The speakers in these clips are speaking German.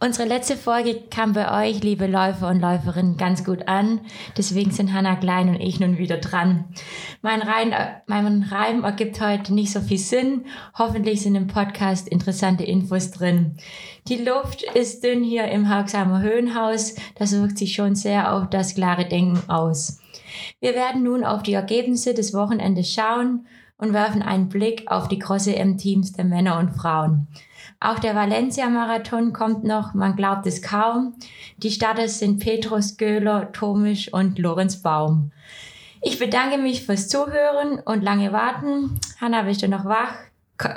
Unsere letzte Folge kam bei euch, liebe Läufer und Läuferinnen, ganz gut an. Deswegen sind Hanna Klein und ich nun wieder dran. Mein Reim, mein Reim ergibt heute nicht so viel Sinn. Hoffentlich sind im Podcast interessante Infos drin. Die Luft ist dünn hier im Hausheimer Höhenhaus. Das wirkt sich schon sehr auf das klare Denken aus. Wir werden nun auf die Ergebnisse des Wochenendes schauen und werfen einen Blick auf die große M-Teams der Männer und Frauen. Auch der Valencia-Marathon kommt noch, man glaubt es kaum. Die Starter sind Petrus Göhler, Tomisch und Lorenz Baum. Ich bedanke mich fürs Zuhören und lange Warten. Hanna, bist du noch wach?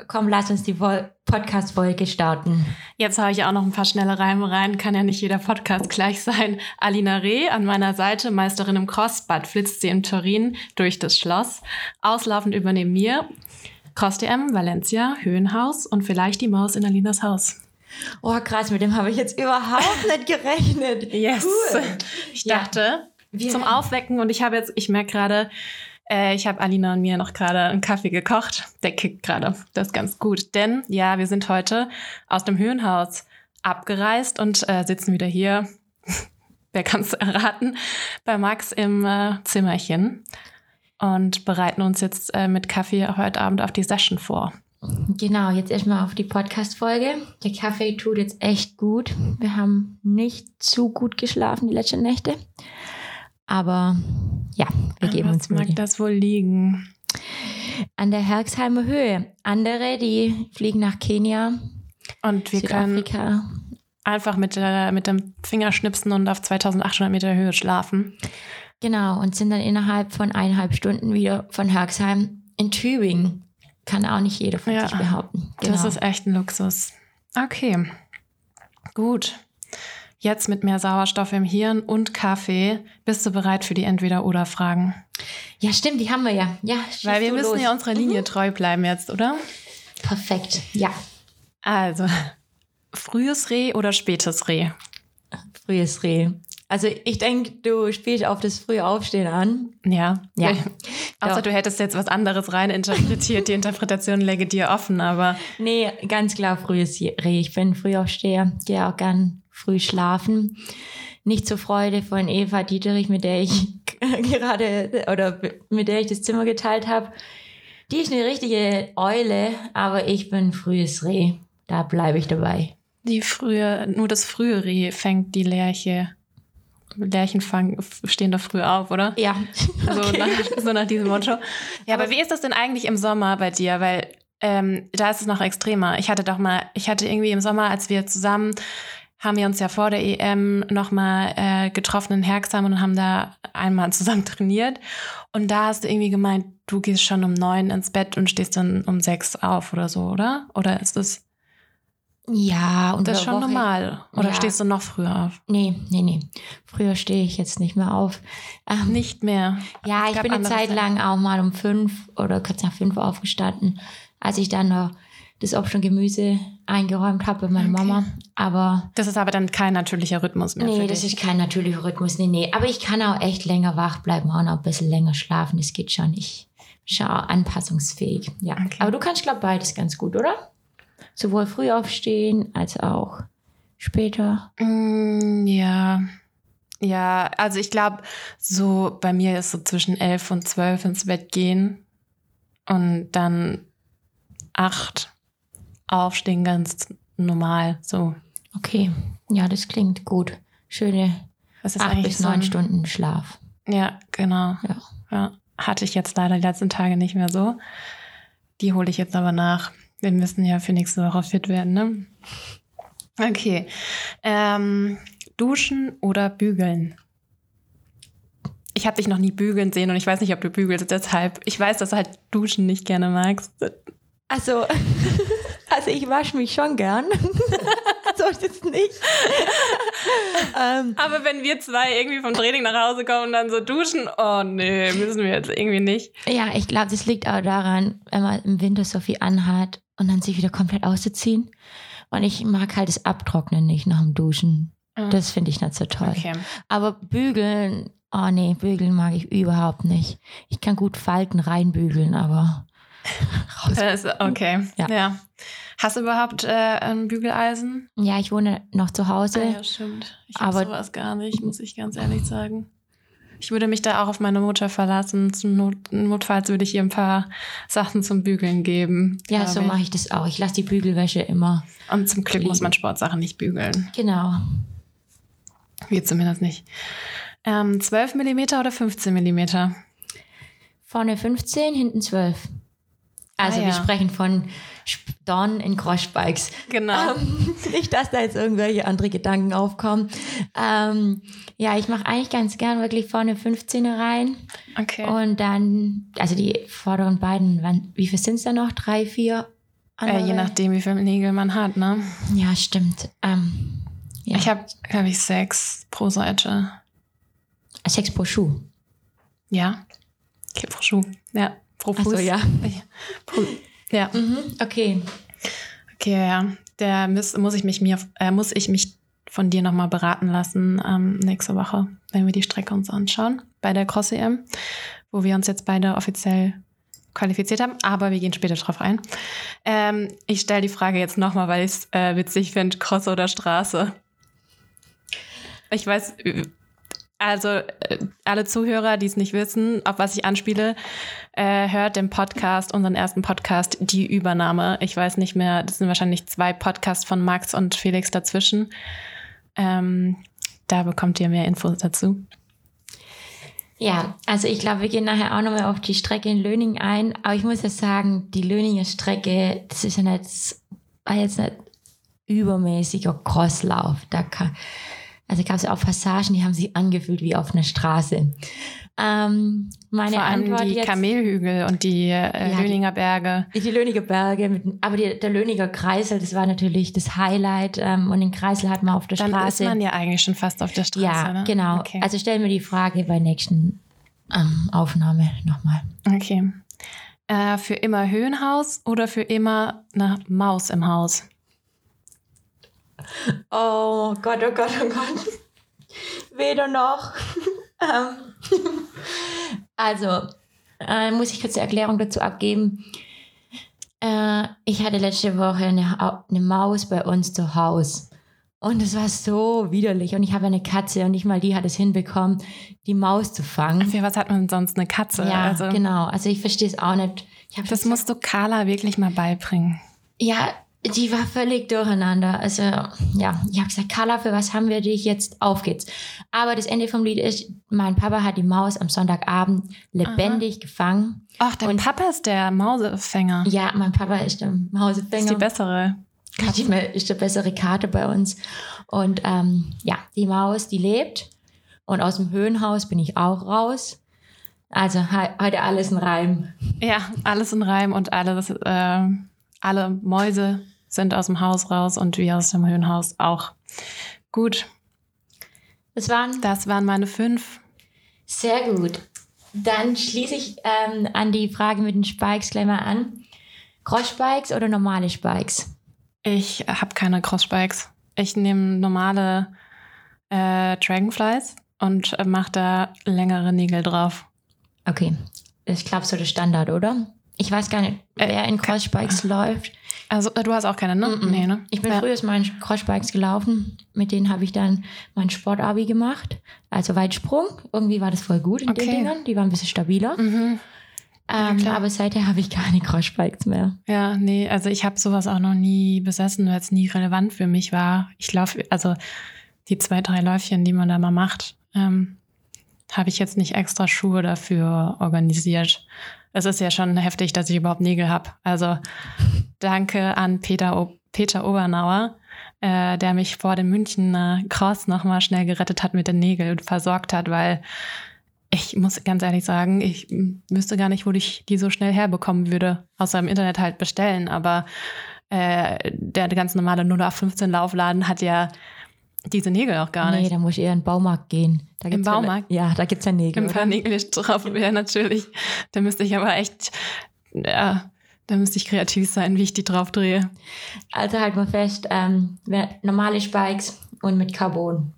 Komm, lass uns die Podcast-Folge starten. Jetzt habe ich auch noch ein paar schnelle Reime rein. Kann ja nicht jeder Podcast gleich sein. Alina Reh an meiner Seite, Meisterin im Crossbad, flitzt sie in Turin durch das Schloss. Auslaufend übernehmen mir Cross-DM, Valencia, Höhenhaus und vielleicht die Maus in Alinas Haus. Oh, krass, mit dem habe ich jetzt überhaupt nicht gerechnet. Yes. Cool. Ich dachte, ja. zum Aufwecken und ich habe jetzt, ich merke gerade, äh, ich habe Alina und mir noch gerade einen Kaffee gekocht. Der kickt gerade. Das ist ganz gut. Denn ja, wir sind heute aus dem Höhenhaus abgereist und äh, sitzen wieder hier. Wer kann es erraten? Bei Max im äh, Zimmerchen und bereiten uns jetzt äh, mit Kaffee heute Abend auf die Session vor. Genau, jetzt erstmal auf die Podcast-Folge. Der Kaffee tut jetzt echt gut. Wir haben nicht zu gut geschlafen die letzten Nächte. Aber ja, wir geben Was uns Mühe. mag das wohl liegen? An der Herxheimer Höhe. Andere, die fliegen nach Kenia. Und wir können einfach mit, äh, mit dem Fingerschnipsen und auf 2800 Meter Höhe schlafen. Genau, und sind dann innerhalb von eineinhalb Stunden wieder von Herxheim in Tübingen. Kann auch nicht jeder von ja, sich behaupten. Genau. Das ist echt ein Luxus. Okay, gut. Jetzt mit mehr Sauerstoff im Hirn und Kaffee bist du bereit für die Entweder-Oder-Fragen? Ja, stimmt, die haben wir ja. Ja, Weil wir müssen los. ja unserer Linie mhm. treu bleiben jetzt, oder? Perfekt, ja. Also, frühes Reh oder spätes Reh? Frühes Reh. Also ich denke, du spielst auf das frühe Aufstehen an. Ja. Ja. Außer du hättest jetzt was anderes rein interpretiert. Die Interpretation läge dir offen, aber. Nee, ganz klar frühes Reh. Ich bin Frühaufsteher, gehe auch gern früh schlafen. Nicht zur Freude von Eva Dieterich, mit der ich gerade oder mit der ich das Zimmer geteilt habe. Die ist eine richtige Eule, aber ich bin frühes Reh. Da bleibe ich dabei. Die frühe, nur das frühe Reh fängt die Lerche Lerchen fangen, stehen doch früh auf, oder? Ja. So, okay. nach, so nach diesem Motto. Ja, aber, aber wie ist das denn eigentlich im Sommer bei dir? Weil ähm, da ist es noch extremer. Ich hatte doch mal, ich hatte irgendwie im Sommer, als wir zusammen haben wir uns ja vor der EM nochmal äh, getroffen in Herxheim und haben da einmal zusammen trainiert. Und da hast du irgendwie gemeint, du gehst schon um neun ins Bett und stehst dann um sechs auf oder so, oder? Oder ist das ja, und das ist schon Woche, normal. Oder ja. stehst du noch früher auf? Nee, nee, nee. Früher stehe ich jetzt nicht mehr auf. Ähm, nicht mehr. Ja, ich bin eine Zeit lang auch mal um fünf oder kurz nach fünf aufgestanden, als ich dann noch das Obst und Gemüse eingeräumt habe bei meiner okay. Mama. Aber. Das ist aber dann kein natürlicher Rhythmus mehr. Nee, das ist kein natürlicher Rhythmus. Nee, nee. Aber ich kann auch echt länger wach bleiben, auch noch ein bisschen länger schlafen. Das geht schon. Ich schon anpassungsfähig. Ja. Okay. Aber du kannst, glaube ich, beides ganz gut, oder? Sowohl früh aufstehen als auch später? Mm, ja. Ja, also ich glaube, so bei mir ist so zwischen elf und zwölf ins Bett gehen und dann acht aufstehen ganz normal so. Okay, ja, das klingt gut. Schöne acht bis neun so Stunden Schlaf. Ja, genau. Ja. ja. Hatte ich jetzt leider die letzten Tage nicht mehr so. Die hole ich jetzt aber nach. Wir müssen ja für nächste Woche fit werden, ne? Okay. Ähm, duschen oder bügeln? Ich habe dich noch nie bügeln sehen und ich weiß nicht, ob du bügelst. Deshalb, ich weiß, dass du halt Duschen nicht gerne magst. Also, also ich wasche mich schon gern. so ist es nicht. ähm, Aber wenn wir zwei irgendwie vom Training nach Hause kommen und dann so duschen, oh nee, müssen wir jetzt irgendwie nicht. Ja, ich glaube, das liegt auch daran, wenn man im Winter so viel anhat und dann sich wieder komplett auszuziehen. Und ich mag halt das Abtrocknen nicht nach dem Duschen. Mhm. Das finde ich nicht so toll. Okay. Aber bügeln, oh nee, bügeln mag ich überhaupt nicht. Ich kann gut Falten reinbügeln, aber raus. Okay, ja. ja. Hast du überhaupt äh, ein Bügeleisen? Ja, ich wohne noch zu Hause. Ah, ja, stimmt. Ich habe sowas gar nicht, muss ich ganz ehrlich sagen. Ich würde mich da auch auf meine Mutter verlassen. Zum Not Notfalls würde ich ihr ein paar Sachen zum Bügeln geben. Ja, so mache ich das auch. Ich lasse die Bügelwäsche immer. Und zum Glück liegen. muss man Sportsachen nicht bügeln. Genau. Wir zumindest nicht. Ähm, 12 mm oder 15 mm? Vorne 15, hinten 12. Also ah, ja. wir sprechen von Dorn in Crossbikes. Genau. Ähm, nicht, dass da jetzt irgendwelche andere Gedanken aufkommen. Ähm, ja, ich mache eigentlich ganz gern wirklich vorne 15er rein. Okay. Und dann, also die vorderen beiden, wann, wie viel sind es da noch? Drei, vier? Äh, je nachdem, wie viele Nägel man hat, ne? Ja, stimmt. Ähm, ja. Ich habe, glaube ich, sechs pro Seite. Sechs pro Schuh? Ja. Okay, pro Schuh. Ja. Pro Fuß. Ach so, ja. Ja. Mhm, okay. Okay, ja. Der muss, muss ich mich mir, äh, muss ich mich von dir nochmal beraten lassen ähm, nächste Woche, wenn wir die Strecke uns anschauen bei der Cross EM, wo wir uns jetzt beide offiziell qualifiziert haben, aber wir gehen später drauf ein. Ähm, ich stelle die Frage jetzt nochmal, weil ich es äh, witzig finde, Cross oder Straße. Ich weiß, also äh, alle Zuhörer, die es nicht wissen, auf was ich anspiele, äh, hört den Podcast, unseren ersten Podcast, die Übernahme. Ich weiß nicht mehr, das sind wahrscheinlich zwei Podcasts von Max und Felix dazwischen. Ähm, da bekommt ihr mehr Infos dazu. Ja, also ich glaube, wir gehen nachher auch nochmal auf die Strecke in Löning ein. Aber ich muss ja sagen, die Löninger Strecke, das ist ja nicht, war jetzt nicht übermäßiger Crosslauf. Da kann, also gab es auch Passagen, die haben sich angefühlt wie auf einer Straße. Ähm, meine Vor allem Antwort die jetzt, Kamelhügel und die äh, ja, Löninger Berge. Die, die Löninger Berge, mit, aber die, der Löninger Kreisel, das war natürlich das Highlight. Ähm, und den Kreisel hat man auf der Dann Straße. Dann ist man ja eigentlich schon fast auf der Straße. Ja, ne? genau. Okay. Also stellen wir die Frage bei nächsten ähm, Aufnahme nochmal. Okay. Äh, für immer Höhenhaus oder für immer eine Maus im Haus? Oh Gott, oh Gott, oh Gott. Weder noch. Ähm, also, äh, muss ich kurz eine Erklärung dazu abgeben. Äh, ich hatte letzte Woche eine, eine Maus bei uns zu Hause. Und es war so widerlich. Und ich habe eine Katze und nicht mal die hat es hinbekommen, die Maus zu fangen. Für was hat man sonst eine Katze? Ja, also, genau. Also ich verstehe es auch nicht. das musst du Carla wirklich mal beibringen. Ja, die war völlig durcheinander. Also, ja, ich habe gesagt, Carla, für was haben wir dich jetzt? Auf geht's. Aber das Ende vom Lied ist, mein Papa hat die Maus am Sonntagabend lebendig Aha. gefangen. Ach, dein und, Papa ist der Mausefänger. Ja, mein Papa ist der Mausefänger. Ist die bessere. Karte. Ist die bessere Karte bei uns. Und ähm, ja, die Maus, die lebt. Und aus dem Höhenhaus bin ich auch raus. Also heute alles in Reim. Ja, alles in Reim und alles, äh, alle Mäuse sind aus dem Haus raus und wir aus dem Höhenhaus auch. Gut. Das waren? Das waren meine fünf. Sehr gut. Dann schließe ich ähm, an die Frage mit den Spikes gleich mal an. Cross-Spikes oder normale Spikes? Ich habe keine Cross-Spikes. Ich nehme normale äh, Dragonflies und äh, mache da längere Nägel drauf. Okay. Ich glaube, so der Standard, oder? Ich weiß gar nicht, äh, wer in Crossbikes läuft. Also äh, du hast auch keine, ne? Mm -mm. Nee, ne? Ich bin ja. früher mal in Crossbikes gelaufen. Mit denen habe ich dann mein Sportabi gemacht. Also Weitsprung. Irgendwie war das voll gut in okay. den Dingern. Die waren ein bisschen stabiler. Mhm. Ähm, ja, aber seither habe ich keine Crossbikes mehr. Ja, nee, also ich habe sowas auch noch nie besessen, weil es nie relevant für mich war. Ich laufe, also die zwei, drei Läufchen, die man da mal macht, ähm, habe ich jetzt nicht extra Schuhe dafür organisiert es ist ja schon heftig, dass ich überhaupt Nägel habe. Also danke an Peter, o Peter Obernauer, äh, der mich vor dem München Cross nochmal schnell gerettet hat mit den Nägeln und versorgt hat, weil ich muss ganz ehrlich sagen, ich wüsste gar nicht, wo ich die so schnell herbekommen würde. Außer im Internet halt bestellen. Aber äh, der ganz normale 0 auf 15 Laufladen hat ja diese Nägel auch gar nicht. Nee, da muss ich eher in den Baumarkt gehen. Da Im Baumarkt? Ja, ja, da gibt es ja Nägel. Ein paar Nägel drauf wäre natürlich. Da müsste ich aber echt, ja, da müsste ich kreativ sein, wie ich die drauf drehe. Also halt mal fest, ähm, normale Spikes und mit Carbon.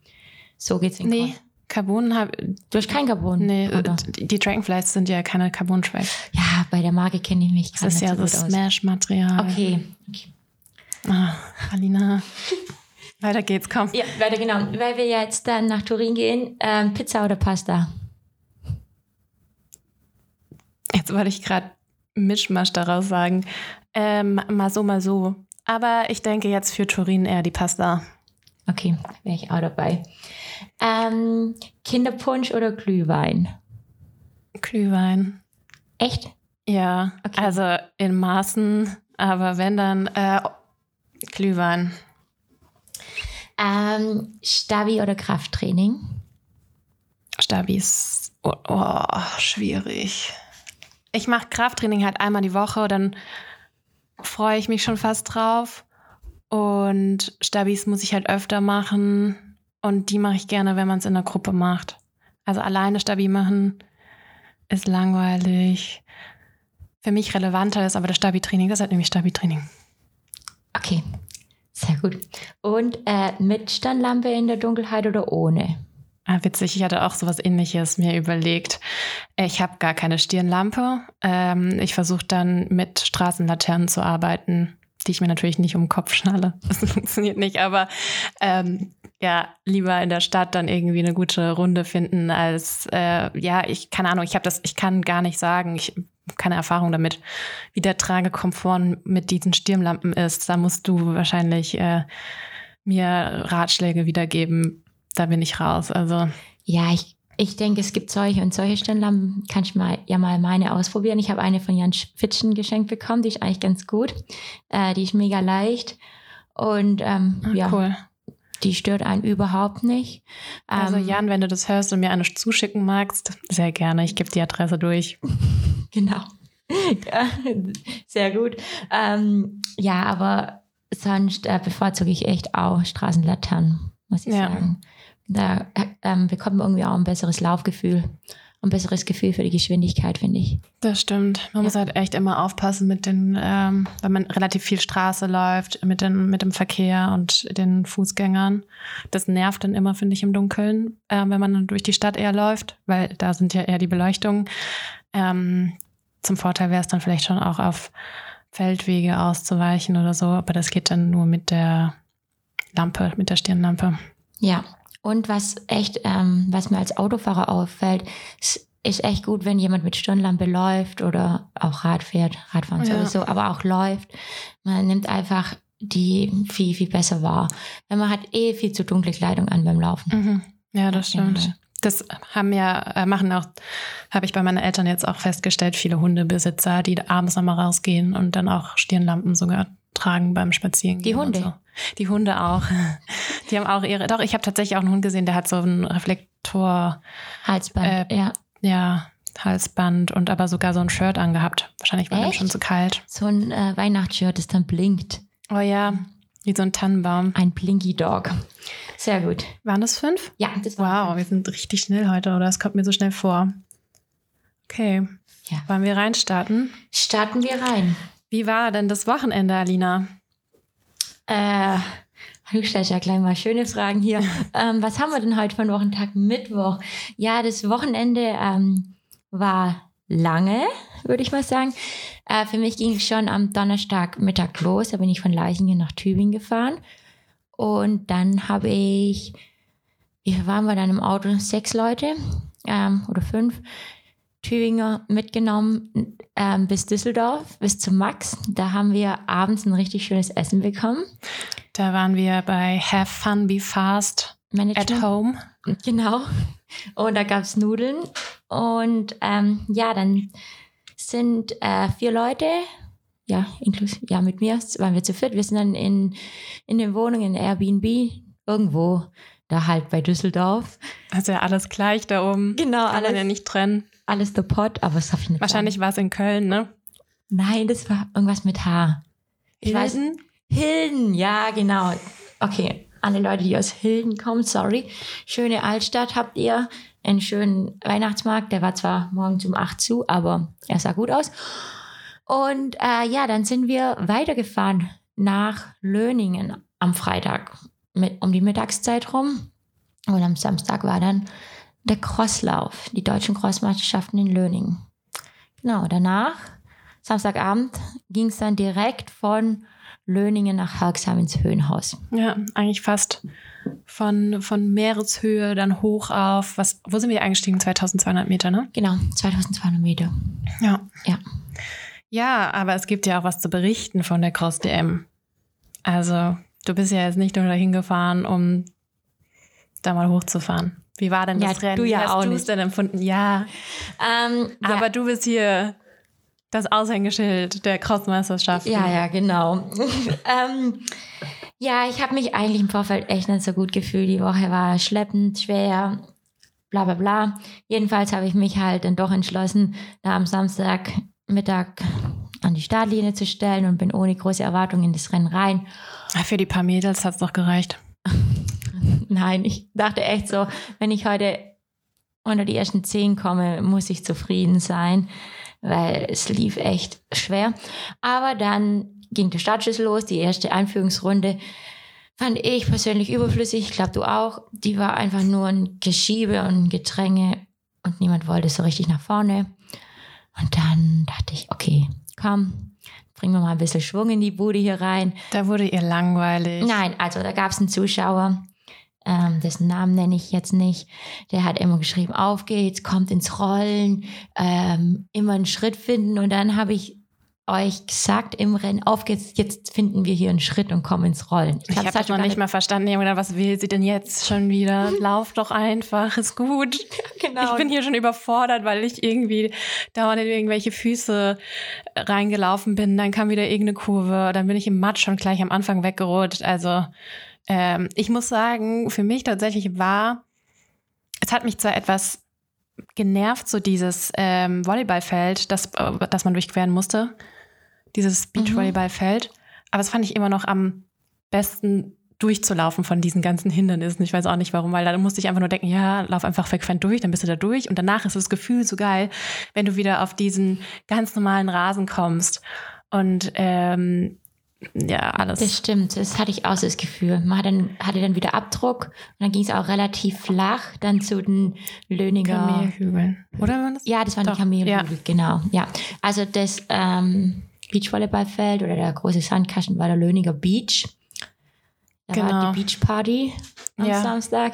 So geht's in Nee, Carbon habe Du hast kein Carbon? Nee, oder? die Dragonflies sind ja keine Carbon-Spikes. Ja, bei der Marke kenne ich mich Das ist ja so Smash-Material. Okay. okay. Ah, Alina. weiter geht's, komm. Ja, weiter, genau. Weil wir jetzt dann nach Turin gehen, ähm, Pizza oder Pasta? Jetzt wollte ich gerade Mischmasch daraus sagen. Ähm, mal so, mal so. Aber ich denke jetzt für Turin eher die Pasta. Okay, wäre ich auch dabei. Ähm, Kinderpunsch oder Glühwein? Glühwein. Echt? Ja, okay. also in Maßen, aber wenn dann äh, Glühwein. Ähm, Stabi oder Krafttraining? Stabi ist oh, oh, schwierig. Ich mache Krafttraining halt einmal die Woche, dann freue ich mich schon fast drauf. Und Stabis muss ich halt öfter machen. Und die mache ich gerne, wenn man es in der Gruppe macht. Also alleine Stabi machen ist langweilig. Für mich relevanter ist aber das Stabi-Training. Das ist halt nämlich Stabi-Training. Okay, sehr gut. Und äh, mit Standlampe in der Dunkelheit oder ohne? Ah, witzig, ich hatte auch sowas ähnliches mir überlegt. Ich habe gar keine Stirnlampe. Ähm, ich versuche dann mit Straßenlaternen zu arbeiten, die ich mir natürlich nicht um den Kopf schnalle. Das funktioniert nicht, aber ähm, ja, lieber in der Stadt dann irgendwie eine gute Runde finden, als äh, ja, ich keine Ahnung, ich habe das, ich kann gar nicht sagen, ich keine Erfahrung damit, wie der Tragekomfort mit diesen Stirnlampen ist. Da musst du wahrscheinlich äh, mir Ratschläge wiedergeben, da bin ich raus. Also ja, ich, ich denke, es gibt solche und solche Stirnlampen. Kann ich mal ja mal meine ausprobieren. Ich habe eine von Jan Fitschen geschenkt bekommen, die ist eigentlich ganz gut. Äh, die ist mega leicht und ähm, ah, ja. Cool. Die stört einen überhaupt nicht. Also ähm, Jan, wenn du das hörst und mir eine zuschicken magst, sehr gerne. Ich gebe die Adresse durch. genau. sehr gut. Ähm, ja, aber sonst äh, bevorzuge ich echt auch Straßenlaternen, muss ich ja. sagen da ähm, bekommt man irgendwie auch ein besseres Laufgefühl, ein besseres Gefühl für die Geschwindigkeit, finde ich. Das stimmt. Man ja. muss halt echt immer aufpassen mit den, ähm, wenn man relativ viel Straße läuft, mit, den, mit dem Verkehr und den Fußgängern. Das nervt dann immer, finde ich, im Dunkeln, äh, wenn man durch die Stadt eher läuft, weil da sind ja eher die Beleuchtungen. Ähm, zum Vorteil wäre es dann vielleicht schon auch auf Feldwege auszuweichen oder so, aber das geht dann nur mit der Lampe, mit der Stirnlampe. Ja, und was echt, ähm, was mir als Autofahrer auffällt, ist, echt gut, wenn jemand mit Stirnlampe läuft oder auch Rad fährt, Radfahren ja. sowieso, aber auch läuft. Man nimmt einfach die viel, viel besser wahr. Wenn man hat eh viel zu dunkle Kleidung an beim Laufen. Mhm. Ja, das stimmt. Das haben ja, äh, machen auch, habe ich bei meinen Eltern jetzt auch festgestellt, viele Hundebesitzer, die abends nochmal rausgehen und dann auch Stirnlampen sogar tragen beim Spazierengehen. Die Hunde. So. Die Hunde auch. Die haben auch ihre. Doch, ich habe tatsächlich auch einen Hund gesehen, der hat so einen Reflektor. Halsband, äh, ja. Ja, Halsband und aber sogar so ein Shirt angehabt. Wahrscheinlich war ihm schon zu kalt. So ein äh, Weihnachtsshirt, das dann blinkt. Oh ja, wie so ein Tannenbaum. Ein Blinky Dog. Sehr gut. Waren das fünf? Ja, das war Wow, fünf. wir sind richtig schnell heute, oder? Es kommt mir so schnell vor. Okay. Ja. Wollen wir reinstarten? Starten wir rein. Wie war denn das Wochenende, Alina? Äh, du stellst ja gleich mal schöne Fragen hier. ähm, was haben wir denn heute von Wochentag Mittwoch? Ja, das Wochenende ähm, war lange, würde ich mal sagen. Äh, für mich ging es schon am Donnerstag Mittag los. Da bin ich von Leichingen nach Tübingen gefahren. Und dann habe ich, wie waren wir dann im Auto? Sechs Leute ähm, oder fünf. Tübinger mitgenommen ähm, bis Düsseldorf, bis zum Max. Da haben wir abends ein richtig schönes Essen bekommen. Da waren wir bei Have Fun Be Fast Management. at Home. Genau. Und da gab es Nudeln. Und ähm, ja, dann sind äh, vier Leute, ja, inklusive, ja, mit mir waren wir zu viert. Wir sind dann in, in den Wohnungen in Airbnb irgendwo da halt bei Düsseldorf. Also ja alles gleich da oben. Genau, Kann alles. Man ja nicht trennen alles der Pot, aber das darf ich nicht Wahrscheinlich war es in Köln, ne? Nein, das war irgendwas mit H. Ich Hilden? Weiß, Hilden, ja, genau. Okay, alle Leute, die aus Hilden kommen, sorry. Schöne Altstadt habt ihr. Einen schönen Weihnachtsmarkt. Der war zwar morgens um 8 zu, aber er sah gut aus. Und äh, ja, dann sind wir weitergefahren nach Löningen am Freitag mit, um die Mittagszeit rum. Und am Samstag war dann der Crosslauf, die deutschen Crossmeisterschaften in Löningen. Genau, danach Samstagabend ging es dann direkt von Löningen nach Herxheim ins Höhenhaus. Ja, eigentlich fast von, von Meereshöhe dann hoch auf, was, wo sind wir eingestiegen? 2200 Meter, ne? Genau, 2200 Meter. Ja. Ja. Ja, aber es gibt ja auch was zu berichten von der Cross DM. Also, du bist ja jetzt nicht nur dahin gefahren, um da mal hochzufahren. Wie war denn das Ja, Rennen? du ja Wie hast auch du nicht. es denn empfunden? Ja, Ähm, ja. aber du bist hier das Aushängeschild der Crossmeisterschaft. Ja, ja, genau. ähm, ja, ich habe mich eigentlich im Vorfeld echt nicht so gut gefühlt. Die Woche war schleppend, schwer, bla bla bla. Jedenfalls habe ich mich halt dann doch entschlossen, da am Samstagmittag an die Startlinie zu stellen und bin ohne große Erwartungen in das Rennen rein. Für die paar Mädels hat es doch gereicht. Nein, ich dachte echt so, wenn ich heute unter die ersten zehn komme, muss ich zufrieden sein, weil es lief echt schwer. Aber dann ging der Startschuss los, die erste Einführungsrunde fand ich persönlich überflüssig. Ich glaube, du auch. Die war einfach nur ein Geschiebe und ein Gedränge und niemand wollte so richtig nach vorne. Und dann dachte ich, okay, komm, bringen wir mal ein bisschen Schwung in die Bude hier rein. Da wurde ihr langweilig. Nein, also da gab es einen Zuschauer, ähm, dessen Namen nenne ich jetzt nicht. Der hat immer geschrieben, auf geht's, kommt ins Rollen, ähm, immer einen Schritt finden. Und dann habe ich euch gesagt im Rennen, auf geht's, jetzt finden wir hier einen Schritt und kommen ins Rollen. Ich hab's habe halt das noch gar nicht mal verstanden. Ich hab gedacht, was will sie denn jetzt schon wieder? Lauf doch einfach, ist gut. Genau. Ich bin hier schon überfordert, weil ich irgendwie dauernd in irgendwelche Füße reingelaufen bin. Dann kam wieder irgendeine Kurve. Dann bin ich im Matsch schon gleich am Anfang weggerutscht. Also ähm, ich muss sagen, für mich tatsächlich war, es hat mich zwar etwas genervt, so dieses ähm, Volleyballfeld, das, äh, das man durchqueren musste. Dieses Beachvolleyballfeld. Aber das fand ich immer noch am besten durchzulaufen von diesen ganzen Hindernissen. Ich weiß auch nicht warum, weil da musste ich einfach nur denken, ja, lauf einfach frequent durch, dann bist du da durch. Und danach ist das Gefühl so geil, wenn du wieder auf diesen ganz normalen Rasen kommst. Und ähm, ja, alles. Das stimmt, das hatte ich auch so das Gefühl. Man hat dann, hatte dann wieder Abdruck und dann ging es auch relativ flach dann zu den Löninger. Kamelhügeln. Oder war das? Ja, das waren Doch, die Kamelhügel, genau. Ja, also das ähm, Beachvolleyballfeld oder der große Sandkasten war der Löniger Beach. Da war Genau. die Beachparty am Ja. Samstag.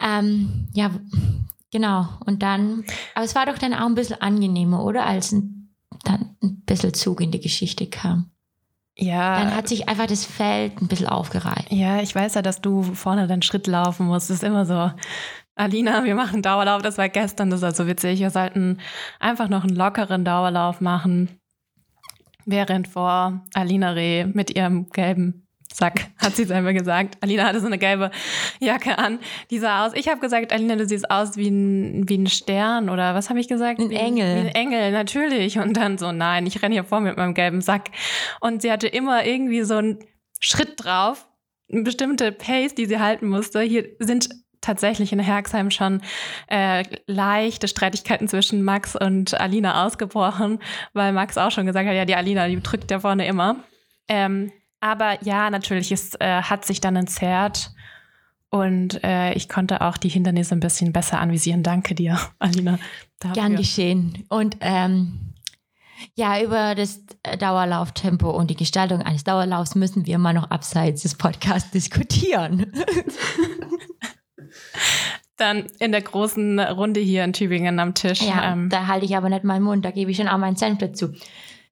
Ähm, ja, genau. Und dann, aber es war doch dann auch ein bisschen angenehmer, oder? Als ein, dann ein bisschen Zug in die Geschichte kam. Ja. Dann hat sich einfach das Feld ein bisschen aufgereiht. Ja, ich weiß ja, dass du vorne den Schritt laufen musst. Das ist immer so. Alina, wir machen Dauerlauf. Das war gestern, das ist also witzig. Wir sollten einfach noch einen lockeren Dauerlauf machen. Während vor Alina Reh mit ihrem gelben Sack, hat sie selber gesagt. Alina hatte so eine gelbe Jacke an. Die sah aus. Ich habe gesagt, Alina, du siehst aus wie ein, wie ein Stern oder was habe ich gesagt? Ein wie, Engel. Wie ein Engel, natürlich. Und dann so, nein, ich renne hier vor mit meinem gelben Sack. Und sie hatte immer irgendwie so einen Schritt drauf, eine bestimmte Pace, die sie halten musste. Hier sind tatsächlich in Herxheim schon äh, leichte Streitigkeiten zwischen Max und Alina ausgebrochen, weil Max auch schon gesagt hat, ja, die Alina, die drückt ja vorne immer. Ähm, aber ja, natürlich, es äh, hat sich dann entzerrt und äh, ich konnte auch die Hindernisse ein bisschen besser anvisieren. Danke dir, Alina. Dafür. Gern geschehen. Und ähm, ja, über das Dauerlauftempo und die Gestaltung eines Dauerlaufs müssen wir mal noch abseits des Podcasts diskutieren. Dann in der großen Runde hier in Tübingen am Tisch. Ja, ähm, da halte ich aber nicht meinen Mund, da gebe ich schon auch meinen Senf dazu.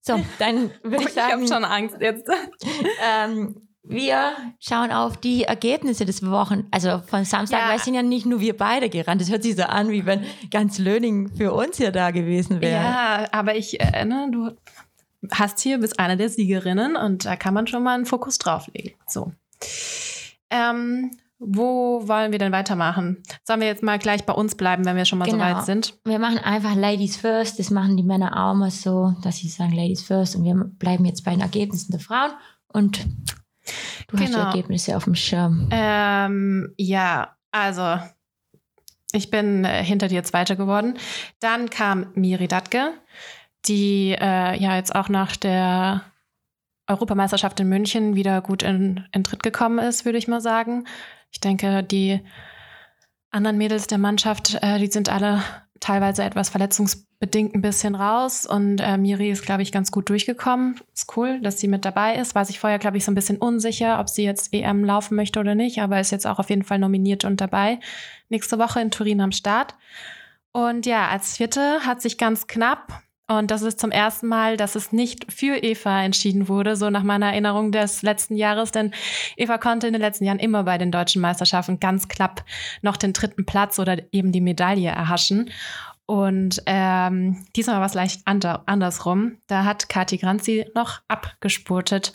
So, dann würde ich ich habe sagen, schon Angst jetzt. ähm, wir schauen auf die Ergebnisse des Wochen, also von Samstag, Ja. weil es sind ja nicht nur wir beide gerannt. Das hört sich so an, wie wenn ganz Löning für uns hier da gewesen wäre. Ja, aber ich, äh, ne, du hast hier bist eine der Siegerinnen und da kann man schon mal einen Fokus drauflegen. So. Ähm, wo wollen wir denn weitermachen? Sollen wir jetzt mal gleich bei uns bleiben, wenn wir schon mal Genau. so weit sind? Wir machen einfach Ladies first. Das machen die Männer auch immer so, dass sie sagen Ladies first. Und wir bleiben jetzt bei den Ergebnissen der Frauen. Und du hast die Genau. Ergebnisse auf dem Schirm. Ähm, ja, also ich bin äh, hinter dir Zweiter geworden. Dann kam Miri Datke, die äh, ja jetzt auch nach der Europameisterschaft in München wieder gut in, in Tritt gekommen ist, würde ich mal sagen. Ich denke, die anderen Mädels der Mannschaft, äh, die sind alle teilweise etwas bedingt ein bisschen raus und äh, Miri ist, glaube ich, ganz gut durchgekommen. Ist cool, dass sie mit dabei ist. War sich vorher, glaube ich, so ein bisschen unsicher, ob sie jetzt EM laufen möchte oder nicht, aber ist jetzt auch auf jeden Fall nominiert und dabei. Nächste Woche in Turin am Start. Und ja, als Vierte hat sich ganz knapp und das ist zum ersten Mal, dass es nicht für Eva entschieden wurde, so nach meiner Erinnerung des letzten Jahres. Denn Eva konnte in den letzten Jahren immer bei den deutschen Meisterschaften ganz knapp noch den dritten Platz oder eben die Medaille erhaschen. Und ähm, diesmal war es leicht andersrum. Da hat Kati Granzi noch abgespurtet,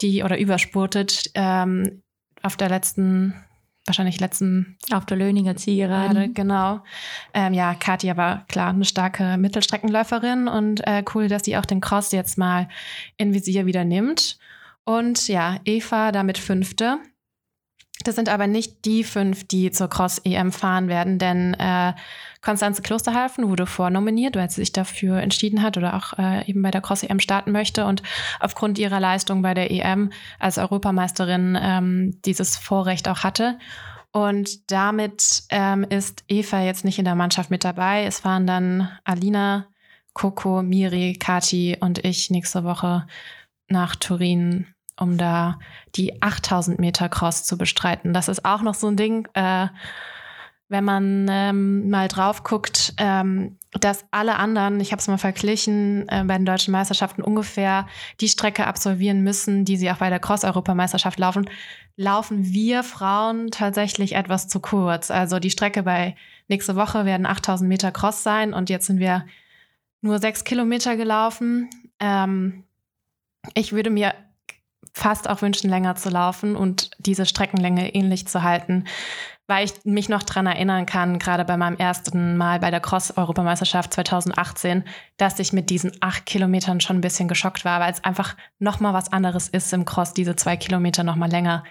die oder überspurtet ähm, auf der letzten wahrscheinlich letzten auf der Löninger Zielgerade. Genau. Ähm, ja, Kathi war klar eine starke Mittelstreckenläuferin und äh, cool, dass sie auch den Cross jetzt mal in Visier wieder nimmt. Und ja, Eva damit Fünfte. Das sind aber nicht die fünf, die zur Cross-EM fahren werden, denn äh, Konstanze Klosterhalfen wurde vornominiert, weil sie sich dafür entschieden hat oder auch äh, eben bei der Cross-EM starten möchte und aufgrund ihrer Leistung bei der EM als Europameisterin ähm, dieses Vorrecht auch hatte. Und damit ähm, ist Eva jetzt nicht in der Mannschaft mit dabei. Es waren dann Alina, Coco, Miri, Kati und ich nächste Woche nach Turin um da die 8000 Meter Cross zu bestreiten. Das ist auch noch so ein Ding, äh, wenn man ähm, mal drauf guckt, ähm, dass alle anderen, ich habe es mal verglichen, äh, bei den deutschen Meisterschaften ungefähr die Strecke absolvieren müssen, die sie auch bei der Cross-Europameisterschaft laufen, laufen wir Frauen tatsächlich etwas zu kurz. Also die Strecke bei nächste Woche werden 8000 Meter Cross sein und jetzt sind wir nur sechs Kilometer gelaufen. Ähm, ich würde mir fast auch wünschen, länger zu laufen und diese Streckenlänge ähnlich zu halten, weil ich mich noch dran erinnern kann, gerade bei meinem ersten Mal bei der Cross-Europameisterschaft 2018, dass ich mit diesen acht Kilometern schon ein bisschen geschockt war, weil es einfach nochmal was anderes ist im Cross, diese zwei Kilometer nochmal länger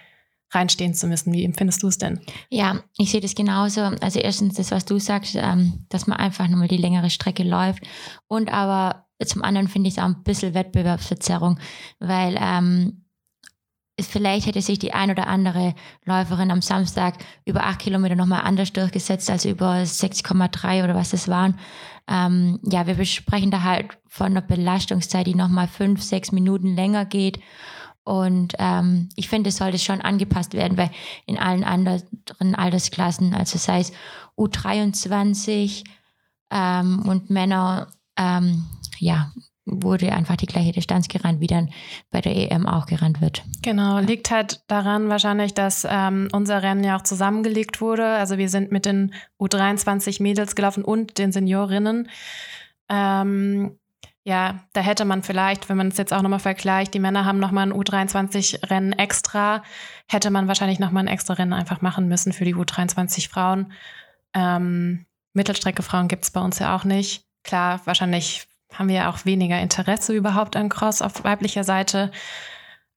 reinstehen zu müssen. Wie empfindest du es denn? Ja, ich sehe das genauso. Also erstens das, was du sagst, ähm, dass man einfach nochmal die längere Strecke läuft und aber zum anderen finde ich es auch ein bisschen Wettbewerbsverzerrung, weil ähm, vielleicht hätte sich die ein oder andere Läuferin am Samstag über acht Kilometer nochmal anders durchgesetzt als über 6,3 oder was das waren. Ähm, ja, wir besprechen da halt von einer Belastungszeit, die nochmal fünf, sechs Minuten länger geht. Und ähm, ich finde, es sollte schon angepasst werden, weil in allen anderen Altersklassen, also sei es U23 ähm, und Männer, ähm, ja, wurde einfach die gleiche Distanz gerannt, wie dann bei der EM auch gerannt wird. Genau, liegt halt daran wahrscheinlich, dass ähm, unser Rennen ja auch zusammengelegt wurde. Also wir sind mit den U23 Mädels gelaufen und den Seniorinnen. Ähm, ja, da hätte man vielleicht, wenn man es jetzt auch nochmal vergleicht, die Männer haben nochmal ein U23-Rennen extra, hätte man wahrscheinlich nochmal ein extra Rennen einfach machen müssen für die U23 Frauen. Ähm, Mittelstrecke Frauen gibt es bei uns ja auch nicht. Klar, wahrscheinlich haben wir auch weniger Interesse überhaupt an Cross auf weiblicher Seite.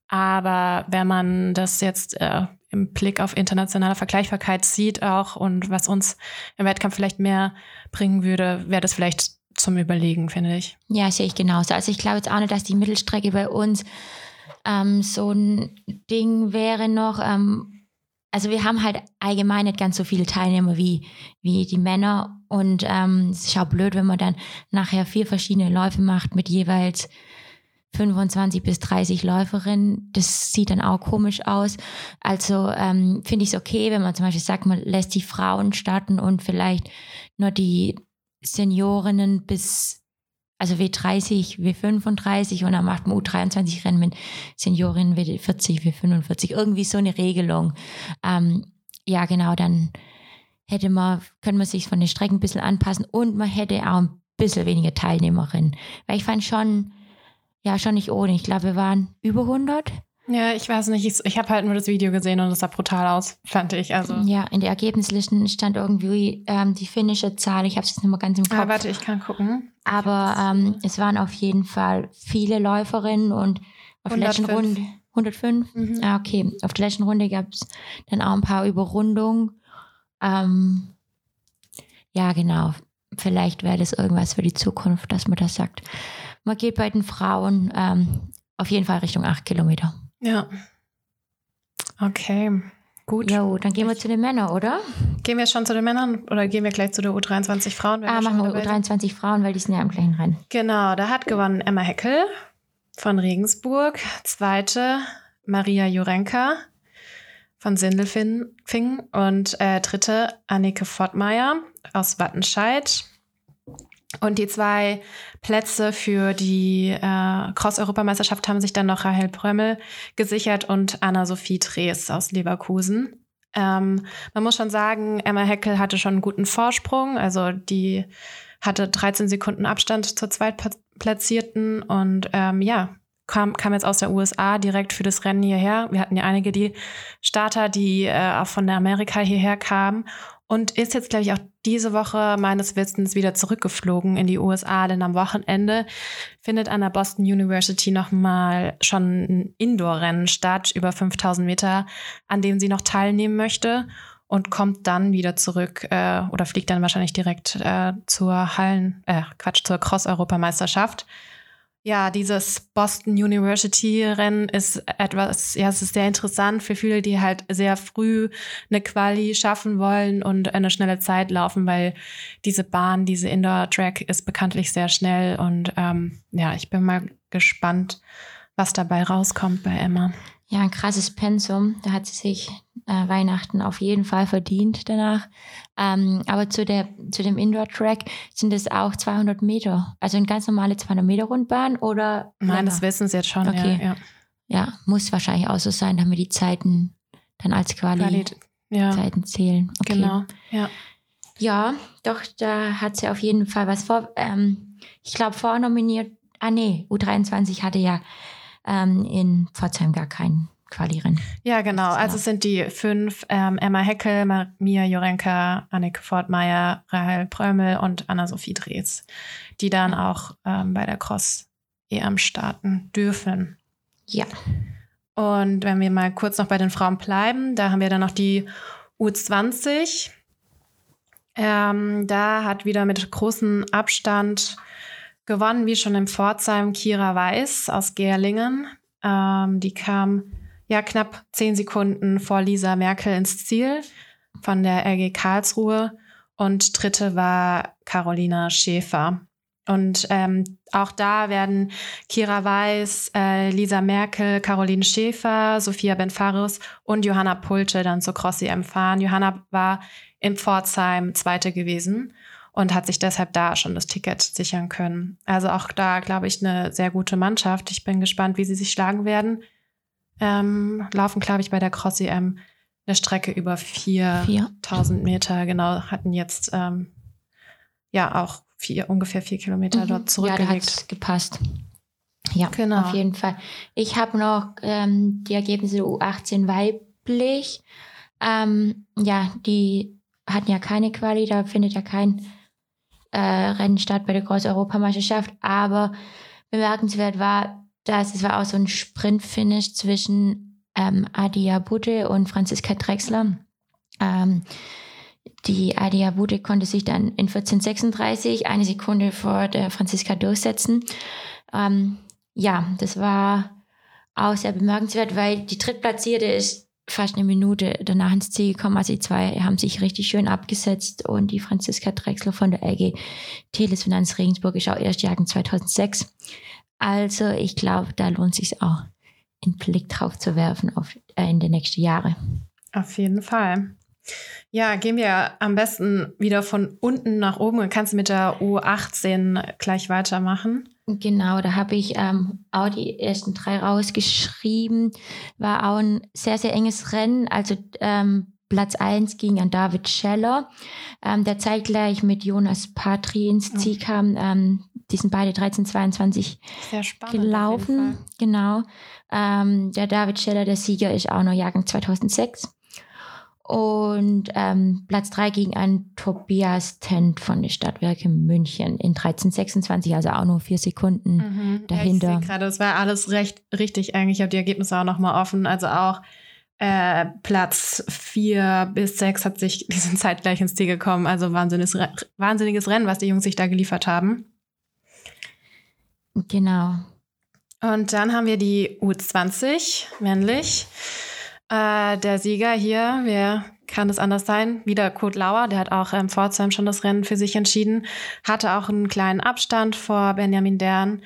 Aber wenn man das jetzt äh, im Blick auf internationale Vergleichbarkeit sieht auch und was uns im Wettkampf vielleicht mehr bringen würde, wäre das vielleicht zum Überlegen, finde ich. Ja, sehe ich genauso. Also ich glaube jetzt auch nicht, dass die Mittelstrecke bei uns ähm, so ein Ding wäre noch. Ähm, also wir haben halt allgemein nicht ganz so viele Teilnehmer wie, wie die Männer. Und ähm, es ist auch blöd, wenn man dann nachher vier verschiedene Läufe macht mit jeweils 25 bis 30 Läuferinnen. Das sieht dann auch komisch aus. Also ähm, finde ich es okay, wenn man zum Beispiel sagt, man lässt die Frauen starten und vielleicht nur die Seniorinnen bis also W30, W35 und dann macht man U23-Rennen mit Seniorinnen W40, W45. Irgendwie so eine Regelung. Ähm, ja, genau, dann hätte man, können wir sich von den Strecken ein bisschen anpassen und man hätte auch ein bisschen weniger Teilnehmerinnen. Weil ich fand schon, ja, schon nicht ohne. Ich glaube, wir waren über 100. Ja, ich weiß nicht. Ich, ich habe halt nur das Video gesehen und es sah brutal aus, fand ich. Also. Ja, in den Ergebnislisten stand irgendwie ähm, die finnische Zahl. Ich habe es jetzt nicht mehr ganz im ah, Kopf. Ah, warte, ich kann gucken. Aber ähm, es waren auf jeden Fall viele Läuferinnen und auf 105. der letzten Runde 105. Mhm. Ah, okay. Auf der letzten Runde gab es dann auch ein paar Überrundungen. Ähm, ja, genau. Vielleicht wäre das irgendwas für die Zukunft, dass man das sagt. Man geht bei den Frauen ähm, auf jeden Fall Richtung acht Kilometer. Ja. Okay. Gut. Jo, dann gehen wir zu den Männern, oder? Gehen wir schon zu den Männern oder gehen wir gleich zu der U23 Frauen? Ah, machen wir U23 Frauen, weil die sind ja im gleichen Rennen. Genau, da hat gewonnen Emma Heckel von Regensburg. Zweite Maria Jurenka von Sindelfingen und äh, dritte Annike Fortmeier aus Wattenscheid. Und die zwei Plätze für die äh, Cross-Europameisterschaft haben sich dann noch Rahel Prömmel gesichert und Anna-Sophie Drees aus Leverkusen. Ähm, man muss schon sagen, Emma Heckel hatte schon einen guten Vorsprung. Also die hatte 13 Sekunden Abstand zur Zweitplatzierten und ähm, ja, kam, kam jetzt aus der USA direkt für das Rennen hierher. Wir hatten ja einige, die Starter, die äh, auch von der Amerika hierher kamen und ist jetzt, glaube ich, auch diese Woche meines Wissens wieder zurückgeflogen in die USA, denn am Wochenende findet an der Boston University nochmal schon ein Indoor-Rennen statt, über 5000 Meter, an dem sie noch teilnehmen möchte und kommt dann wieder zurück äh, oder fliegt dann wahrscheinlich direkt äh, zur Hallen, äh, Quatsch, zur Cross-Europameisterschaft. Ja, dieses Boston University Rennen ist etwas, ja, es ist sehr interessant für viele, die halt sehr früh eine Quali schaffen wollen und eine schnelle Zeit laufen, weil diese Bahn, diese Indoor Track ist bekanntlich sehr schnell und ähm, ja, ich bin mal gespannt, was dabei rauskommt bei Emma. Ja, ein krasses Pensum. Da hat sie sich äh, Weihnachten auf jeden Fall verdient danach. Ähm, aber zu, der, zu dem Indoor-Track sind es auch 200 Meter. Also eine ganz normale 200 Meter Rundbahn oder? Meines Wissens jetzt schon, okay. ja, ja. Ja, muss wahrscheinlich auch so sein, damit die Zeiten dann als Quali, Quali ja. Zählen. Okay. Genau, ja. Ja, doch, da hat sie auf jeden Fall was vor. Ähm, ich glaube, vornominiert, ah nee, U23 hatte ja ähm, in Pforzheim gar keinen Quali-Rennen. Ja, genau. Also es sind die fünf, ähm, Emma Heckel, Mia Jorenka, Annike Fortmeier, Rahel Prömel und Anna-Sophie Drees, die dann auch ähm, bei der Cross-EM starten dürfen. Ja. Und wenn wir mal kurz noch bei den Frauen bleiben, da haben wir dann noch die U20. Ähm, da hat wieder mit großem Abstand gewonnen, wie schon im Pforzheim, Kira Weiß aus Gerlingen. Ähm, die kam ja knapp zehn Sekunden vor Lisa Merkel ins Ziel von der RG Karlsruhe. Und dritte war Carolina Schäfer. Und ähm, auch da werden Kira Weiß, äh, Lisa Merkel, Caroline Schäfer, Sophia Benfaris und Johanna Pulte dann zur Cross-EM fahren. Johanna war in Pforzheim Zweite gewesen und hat sich deshalb da schon das Ticket sichern können. Also auch da, glaube ich, eine sehr gute Mannschaft. Ich bin gespannt, wie sie sich schlagen werden. Ähm, laufen, glaube ich, bei der Cross EM eine Strecke über 4000 Meter. Genau, hatten jetzt ähm, ja auch vier, ungefähr vier Kilometer mhm. dort zurückgelegt. Ja, da hat gepasst. Ja, genau. auf jeden Fall. Ich habe noch ähm, die Ergebnisse U18 weiblich. Ähm, ja, die hatten ja keine Quali, da findet ja kein äh, Rennen statt bei der Groß-Europameisterschaft. Aber bemerkenswert war, dass es war auch so ein Sprint-Finish zwischen ähm, Adia Budde und Franziska Drexler. Ähm, die Adia Budde konnte sich dann in 1436 eine Sekunde vor der Franziska durchsetzen. Ähm, ja, das war auch sehr bemerkenswert, weil die Drittplatzierte ist fast eine Minute danach ins Ziel gekommen. Also die zwei haben sich richtig schön abgesetzt und die Franziska Drexler von der LG Telesfinanz Regensburg ist auch erst Jahrgang 2006. Also ich glaube, da lohnt sich auch, einen Blick drauf zu werfen auf, äh, in die nächsten Jahre. Auf jeden Fall. Ja, gehen wir am besten wieder von unten nach oben. Dann kannst du mit der U18 gleich weitermachen. Genau, da habe ich ähm, auch die ersten drei rausgeschrieben. War auch ein sehr, sehr enges Rennen. Also ähm, Platz 1 ging an David Scheller, ähm, der zeitgleich mit Jonas Patri ins Ziel oh. kam. Ähm, die sind beide 1322 gelaufen. Genau. Ähm, der David Scheller, der Sieger, ist auch noch Jahrgang 2006. Und ähm, Platz 3 ging an Tobias Tent von den Stadtwerke München in 1326, also auch nur vier Sekunden mhm. dahinter. Ja, ich gerade, das war alles recht richtig eigentlich. Ich habe die Ergebnisse auch nochmal offen. Also auch äh, Platz 4 bis 6 hat sich diesen zeitgleich ins Ziel gekommen. Also wahnsinniges, wahnsinniges Rennen, was die Jungs sich da geliefert haben. Genau. Und dann haben wir die U20 männlich. Äh, der Sieger hier, wer kann es anders sein? Wieder Kurt Lauer, der hat auch ähm, Pforzheim schon das Rennen für sich entschieden, hatte auch einen kleinen Abstand vor Benjamin Dern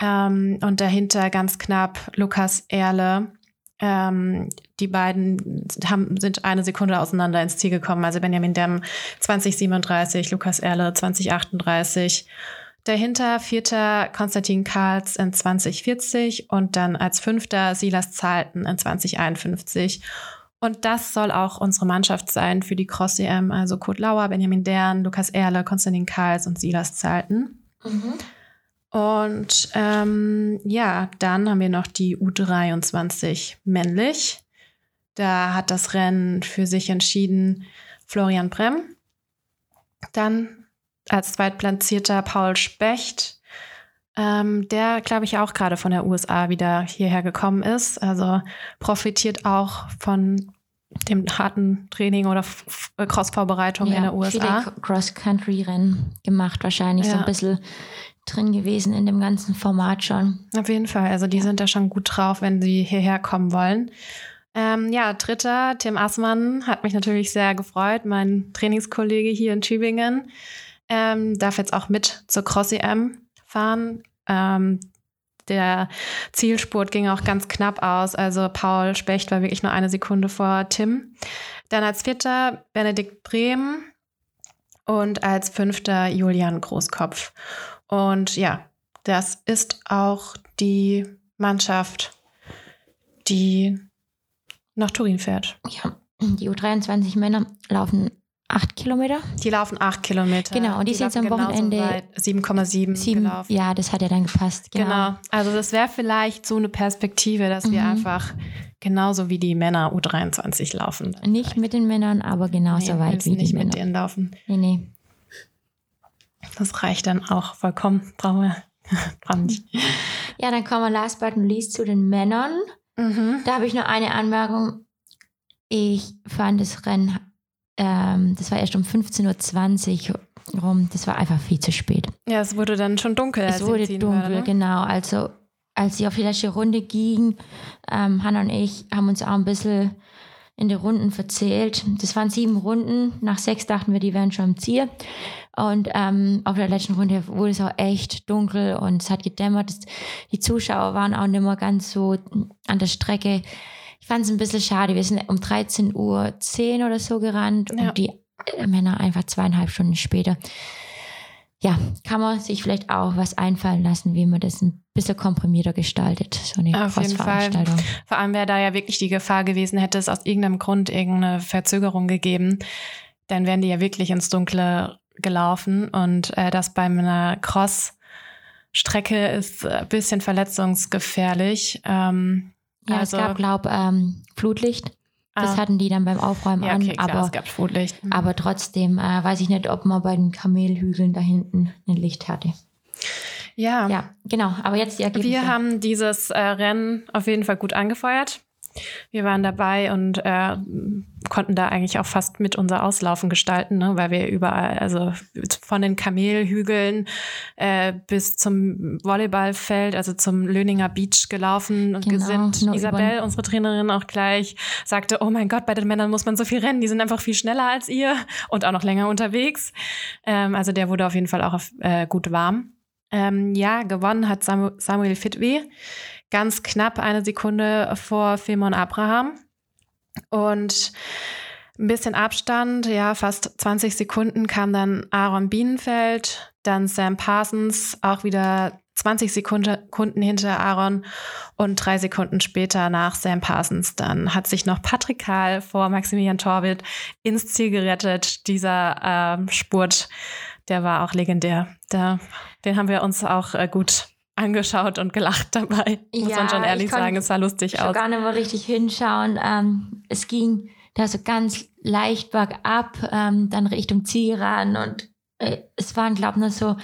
ähm, und dahinter ganz knapp Lukas Erle. Ähm, die beiden haben, sind eine Sekunde auseinander ins Ziel gekommen. Also Benjamin Dern 2037, Lukas Erle 2038. Dahinter vierter Konstantin Karls in 2040 und dann als fünfter Silas Zahlten in 2051. Und das soll auch unsere Mannschaft sein für die Cross-EM, also Kurt Lauer, Benjamin Dern, Lukas Erle, Konstantin Karls und Silas Zahlten. Mhm. Und ähm, ja, dann haben wir noch die U23 männlich. Da hat das Rennen für sich entschieden Florian Brem. Dann als Zweitplatzierter Paul Specht, ähm, der, glaube ich, auch gerade von der USA wieder hierher gekommen ist. Also profitiert auch von dem harten Training oder Cross-Vorbereitung ja, in der USA. Viele Cross-Country-Rennen gemacht, wahrscheinlich ja. so ein bisschen drin gewesen in dem ganzen Format schon. Auf jeden Fall. Also die ja. sind da schon gut drauf, wenn sie hierher kommen wollen. Ähm, ja, dritter, Tim Assmann, hat mich natürlich sehr gefreut, mein Trainingskollege hier in Tübingen ähm, darf jetzt auch mit zur Cross-EM fahren. Ähm, der Zielspurt ging auch ganz knapp aus. Also Paul Specht war wirklich nur eine Sekunde vor Tim. Dann als vierter Benedikt Brehm und als fünfter Julian Großkopf. Und ja, das ist auch die Mannschaft, die nach Turin fährt. Ja, die U23 Männer laufen acht Kilometer. Die laufen acht Kilometer. Genau, und die, die sind am Wochenende 7,7 gelaufen. Ja, das hat ja dann gepasst. Genau. genau. Also das wäre vielleicht so eine Perspektive, dass mhm. wir einfach genauso wie die Männer U23 laufen. Nicht vielleicht. mit den Männern, aber genauso nee, weit wie die nicht Männer. mit denen laufen. Nee, nee. Das reicht dann auch vollkommen. Brauchen wir, nicht. Ja, dann kommen wir last but not least zu den Männern. Mhm. Da habe ich nur eine Anmerkung. Ich fand das Rennen ähm, das war erst um 15.20 Uhr rum. Das war einfach viel zu spät. Ja, es wurde dann schon dunkel. Es wurde dunkel, war, ne? genau. Also als sie auf die letzte Runde ging, ähm, Hannah und ich haben uns auch ein bisschen in den Runden verzählt. Das waren sieben Runden. Nach sechs dachten wir, die wären schon im Ziel. Und ähm, auf der letzten Runde wurde es auch echt dunkel und es hat gedämmert. Die Zuschauer waren auch nicht mehr ganz so an der Strecke fand es ein bisschen schade. Wir sind um 13.10 Uhr oder so gerannt ja. und die Männer einfach zweieinhalb Stunden später. Ja, kann man sich vielleicht auch was einfallen lassen, wie man das ein bisschen komprimierter gestaltet, so eine Auf jeden Fall. Vor allem wäre da ja wirklich die Gefahr gewesen, hätte es aus irgendeinem Grund irgendeine Verzögerung gegeben, dann wären die ja wirklich ins Dunkle gelaufen und äh, das bei einer Cross-Strecke ist ein bisschen verletzungsgefährlich. Ähm, ja, also, es gab, glaube ähm, Flutlicht. Das ah. hatten die dann beim Aufräumen ja, okay, an. Klar, aber, es gab Flutlicht. Mhm. Aber trotzdem äh, weiß ich nicht, ob man bei den Kamelhügeln da hinten ein Licht hatte. Ja. Ja, genau. Aber jetzt die Ergebnisse. Wir haben dieses äh, Rennen auf jeden Fall gut angefeuert. Wir waren dabei und äh, konnten da eigentlich auch fast mit unser Auslaufen gestalten, ne? weil wir überall, also von den Kamelhügeln äh, bis zum Volleyballfeld, also zum Löninger Beach gelaufen und genau, sind. Isabel, unsere Trainerin, auch gleich sagte, oh mein Gott, bei den Männern muss man so viel rennen, die sind einfach viel schneller als ihr und auch noch länger unterwegs. Ähm, also der wurde auf jeden Fall auch auf, äh, gut warm. Ähm, ja, gewonnen hat Samu Samuel Fitwe ganz knapp eine Sekunde vor Filmon Abraham. Und ein bisschen Abstand, ja, fast 20 Sekunden kam dann Aaron Bienenfeld, dann Sam Parsons, auch wieder 20 Sekunden hinter Aaron und drei Sekunden später nach Sam Parsons. Dann hat sich noch Patrick Kahl vor Maximilian Torwild ins Ziel gerettet. Dieser ähm, Spurt, der war auch legendär. Da, den haben wir uns auch äh, gut angeschaut und gelacht dabei. Muss man schon ehrlich sagen, es sah lustig aus. Ich gar nicht mal richtig hinschauen. Ähm, es ging da so ganz leicht bergab, ähm, dann Richtung Ziel ran und äh, es waren, glaube ich, nur so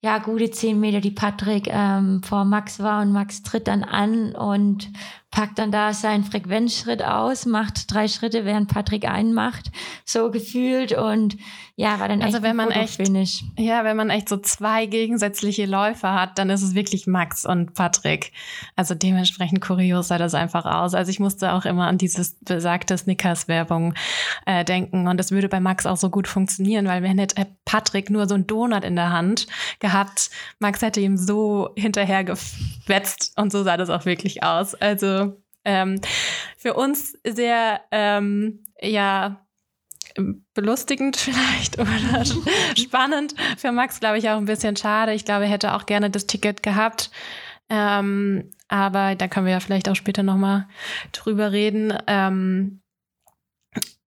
ja, gute zehn Meter, die Patrick ähm, vor Max war und Max tritt dann an und packt dann da seinen Frequenzschritt aus, macht drei Schritte, während Patrick einen macht, so gefühlt und ja, war dann also echt wenn man echt, ja, wenn man echt so zwei gegensätzliche Läufer hat, dann ist es wirklich Max und Patrick. Also dementsprechend kurios sah das einfach aus. Also ich musste auch immer an dieses besagte Snickers-Werbung äh, denken und das würde bei Max auch so gut funktionieren, weil wenn hätte Patrick nur so ein Donut in der Hand gehabt, Max hätte ihm so hinterher gefetzt und so sah das auch wirklich aus. Also ähm, für uns sehr, ähm, ja, belustigend vielleicht oder spannend. Für Max, glaube ich, auch ein bisschen schade. Ich glaube, er hätte auch gerne das Ticket gehabt. Ähm, aber da können wir ja vielleicht auch später nochmal drüber reden. Ähm,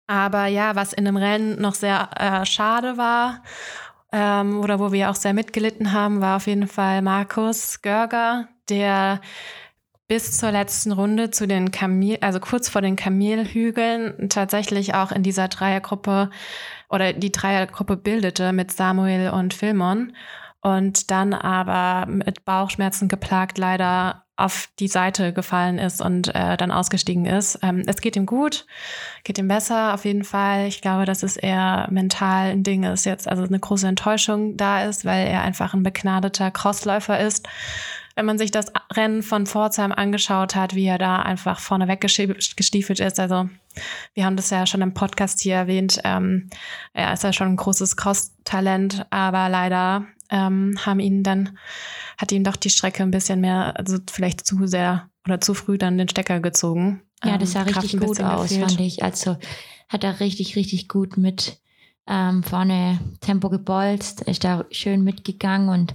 aber ja, was in dem Rennen noch sehr äh, schade war ähm, oder wo wir auch sehr mitgelitten haben, war auf jeden Fall Markus Görger, der bis zur letzten Runde zu den Kamel, also kurz vor den Kamelhügeln tatsächlich auch in dieser Dreiergruppe oder die Dreiergruppe bildete mit Samuel und Filmon und dann aber mit Bauchschmerzen geplagt leider auf die Seite gefallen ist und äh, dann ausgestiegen ist. Ähm, es geht ihm gut, geht ihm besser auf jeden Fall. Ich glaube, dass es eher mental ein Ding ist jetzt, also eine große Enttäuschung da ist, weil er einfach ein begnadeter Crossläufer ist wenn man sich das Rennen von Pforzheim angeschaut hat, wie er da einfach vorne weggestiefelt ist. Also wir haben das ja schon im Podcast hier erwähnt. Ähm, er ist ja schon ein großes Cross-Talent, aber leider ähm, haben ihn dann, hat ihn doch die Strecke ein bisschen mehr, also vielleicht zu sehr oder zu früh dann den Stecker gezogen. Ja, das sah ähm, richtig gut aus, gefehlt. fand ich. Also hat er richtig, richtig gut mit ähm, vorne Tempo gebolzt, ist da schön mitgegangen und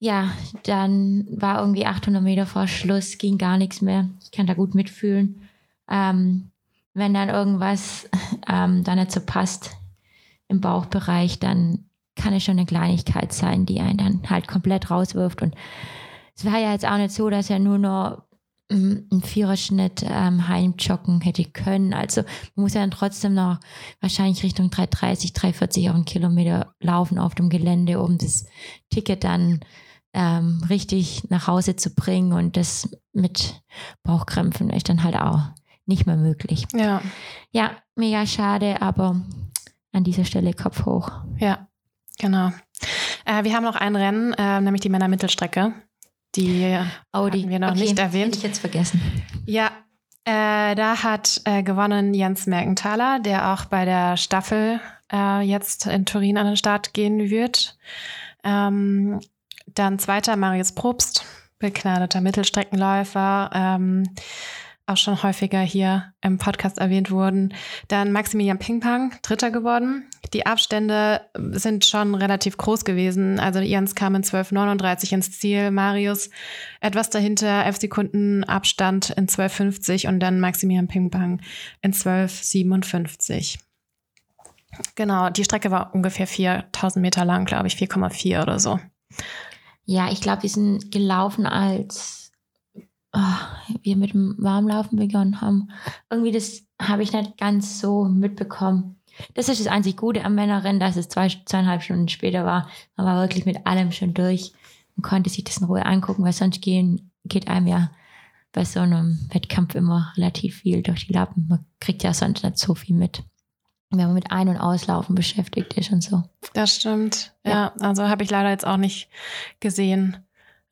ja, dann war irgendwie 800 Meter vor Schluss, ging gar nichts mehr. Ich kann da gut mitfühlen. Ähm, wenn dann irgendwas ähm, da nicht so passt im Bauchbereich, dann kann es schon eine Kleinigkeit sein, die einen dann halt komplett rauswirft. Und es war ja jetzt auch nicht so, dass er nur noch einen Viererschnitt ähm, heimjoggen hätte können. Also muss ja dann trotzdem noch wahrscheinlich Richtung 330, 340 auf einen Kilometer laufen auf dem Gelände, um das Ticket dann ähm, richtig nach Hause zu bringen und das mit Bauchkrämpfen ist dann halt auch nicht mehr möglich. Ja. Ja, mega schade, aber an dieser Stelle Kopf hoch. Ja, genau. Äh, wir haben noch ein Rennen, äh, nämlich die Männermittelstrecke. Die oh, die, wir noch okay, nicht erwähnt. ich jetzt vergessen. Ja, äh, da hat äh, gewonnen Jens Merkenthaler, der auch bei der Staffel äh, jetzt in Turin an den Start gehen wird. Ähm, dann zweiter Marius Probst, begnadeter Mittelstreckenläufer, ähm, auch schon häufiger hier im Podcast erwähnt wurden. Dann Maximilian Pingpang, dritter geworden. Die Abstände sind schon relativ groß gewesen. Also Jens kam in 12,39 ins Ziel, Marius etwas dahinter, elf Sekunden Abstand in 12,50 und dann Maximilian Pingpang in 12,57. Genau, die Strecke war ungefähr 4000 Meter lang, glaube ich, 4,4 oder so. Ja, ich glaube, wir sind gelaufen, als oh, wir mit dem Warmlaufen begonnen haben. Irgendwie das habe ich nicht ganz so mitbekommen. Das ist das einzig Gute am Männerrennen, dass es zwei, zweieinhalb Stunden später war. Man war wirklich mit allem schon durch und konnte sich das in Ruhe angucken, weil sonst gehen, geht einem ja bei so einem Wettkampf immer relativ viel durch die Lappen. Man kriegt ja sonst nicht so viel mit wenn man mit Ein- und Auslaufen beschäftigt ist und so. Das stimmt. Ja, ja also habe ich leider jetzt auch nicht gesehen.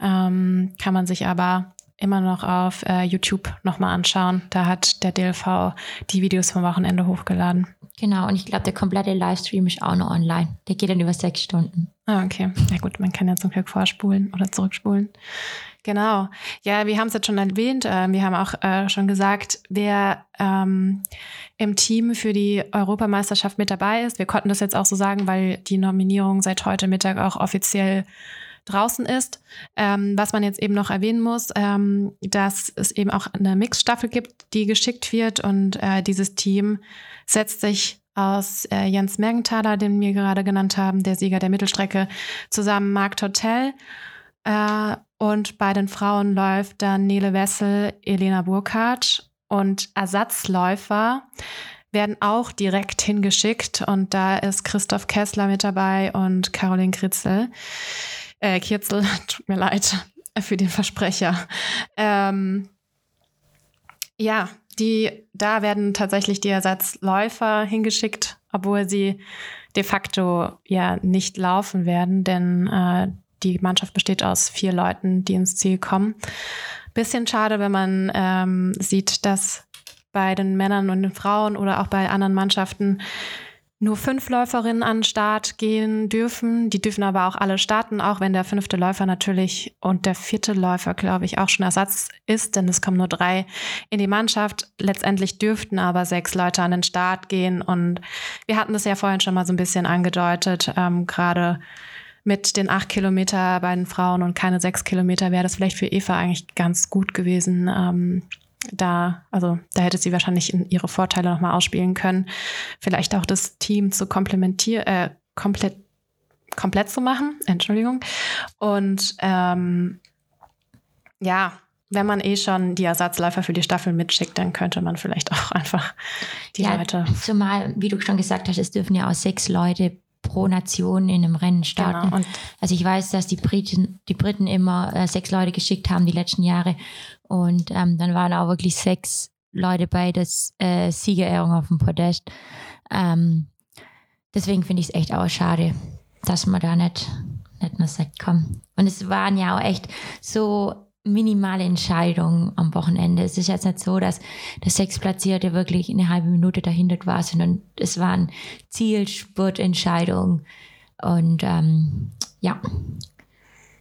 Ähm, kann man sich aber immer noch auf äh, YouTube nochmal anschauen. Da hat der DLV die Videos vom Wochenende hochgeladen. Genau, und ich glaube, der komplette Livestream ist auch noch online. Der geht dann über sechs Stunden. Ah, okay. Ja gut, man kann ja zum Glück vorspulen oder zurückspulen. Genau. Ja, wir haben es jetzt schon erwähnt. Äh, wir haben auch äh, schon gesagt, wer ähm, im Team für die Europameisterschaft mit dabei ist. Wir konnten das jetzt auch so sagen, weil die Nominierung seit heute Mittag auch offiziell draußen ist. Ähm, was man jetzt eben noch erwähnen muss, ähm, dass es eben auch eine Mixstaffel gibt, die geschickt wird und äh, dieses Team setzt sich aus äh, Jens Mergenthaler, den wir gerade genannt haben, der Sieger der Mittelstrecke, zusammen Marc Tortell äh, und bei den Frauen läuft dann Nele Wessel, Elena Burkhardt und Ersatzläufer werden auch direkt hingeschickt und da ist Christoph Kessler mit dabei und Caroline Kritzel. Äh, Kirzel, tut mir leid für den Versprecher. Ähm, ja, die, da werden tatsächlich die Ersatzläufer hingeschickt, obwohl sie de facto ja nicht laufen werden, denn äh, die Mannschaft besteht aus vier Leuten, die ins Ziel kommen. Bisschen schade, wenn man ähm, sieht, dass bei den Männern und den Frauen oder auch bei anderen Mannschaften nur fünf Läuferinnen an den Start gehen dürfen. Die dürfen aber auch alle starten, auch wenn der fünfte Läufer natürlich und der vierte Läufer, glaube ich, auch schon Ersatz ist, denn es kommen nur drei in die Mannschaft. Letztendlich dürften aber sechs Leute an den Start gehen und wir hatten das ja vorhin schon mal so ein bisschen angedeutet, ähm, gerade mit den acht Kilometer bei den Frauen und keine sechs Kilometer wäre das vielleicht für Eva eigentlich ganz gut gewesen. Ähm, da, also da hätte sie wahrscheinlich ihre Vorteile nochmal ausspielen können. Vielleicht auch das Team zu komplementieren, äh, komplett, komplett zu machen, Entschuldigung. Und ähm, ja, wenn man eh schon die Ersatzläufer für die Staffel mitschickt, dann könnte man vielleicht auch einfach die ja, Leute. Zumal, wie du schon gesagt hast, es dürfen ja auch sechs Leute pro Nation in einem Rennen starten. Genau. also ich weiß, dass die Briten, die Briten immer äh, sechs Leute geschickt haben die letzten Jahre. Und ähm, dann waren auch wirklich sechs Leute bei der äh, Siegerehrung auf dem Podest. Ähm, deswegen finde ich es echt auch schade, dass man da nicht, nicht mehr sagt, komm. Und es waren ja auch echt so minimale Entscheidung am Wochenende. Es ist jetzt nicht so, dass der Sechsplatzierte wirklich eine halbe Minute dahinter war, sondern es waren Zielspurtentscheidungen. Und ähm, ja,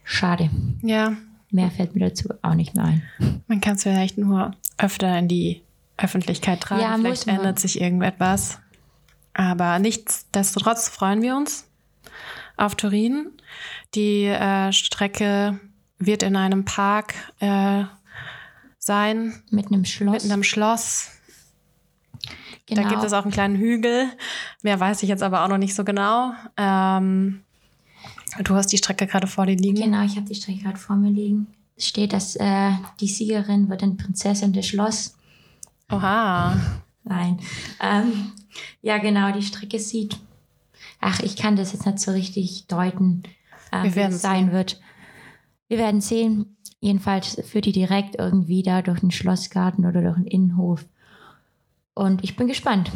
schade. Ja. Mehr fällt mir dazu auch nicht mehr ein. Man kann es vielleicht nur öfter in die Öffentlichkeit tragen. Ja, vielleicht ändert sich irgendetwas. Aber nichtsdestotrotz freuen wir uns auf Turin. Die äh, Strecke wird in einem Park äh, sein. Mit einem Schloss. Mit einem Schloss. Genau. Da gibt es auch einen kleinen Hügel. Mehr weiß ich jetzt aber auch noch nicht so genau. Ähm, du hast die Strecke gerade vor dir liegen. Genau, ich habe die Strecke gerade vor mir liegen. Es steht, dass äh, die Siegerin wird dann Prinzessin des Schloss. Oha. Nein. Ähm, ja, genau, die Strecke sieht. Ach, ich kann das jetzt nicht so richtig deuten, äh, wie es sein wird. Wir werden sehen. Jedenfalls führt die direkt irgendwie da durch den Schlossgarten oder durch den Innenhof. Und ich bin gespannt.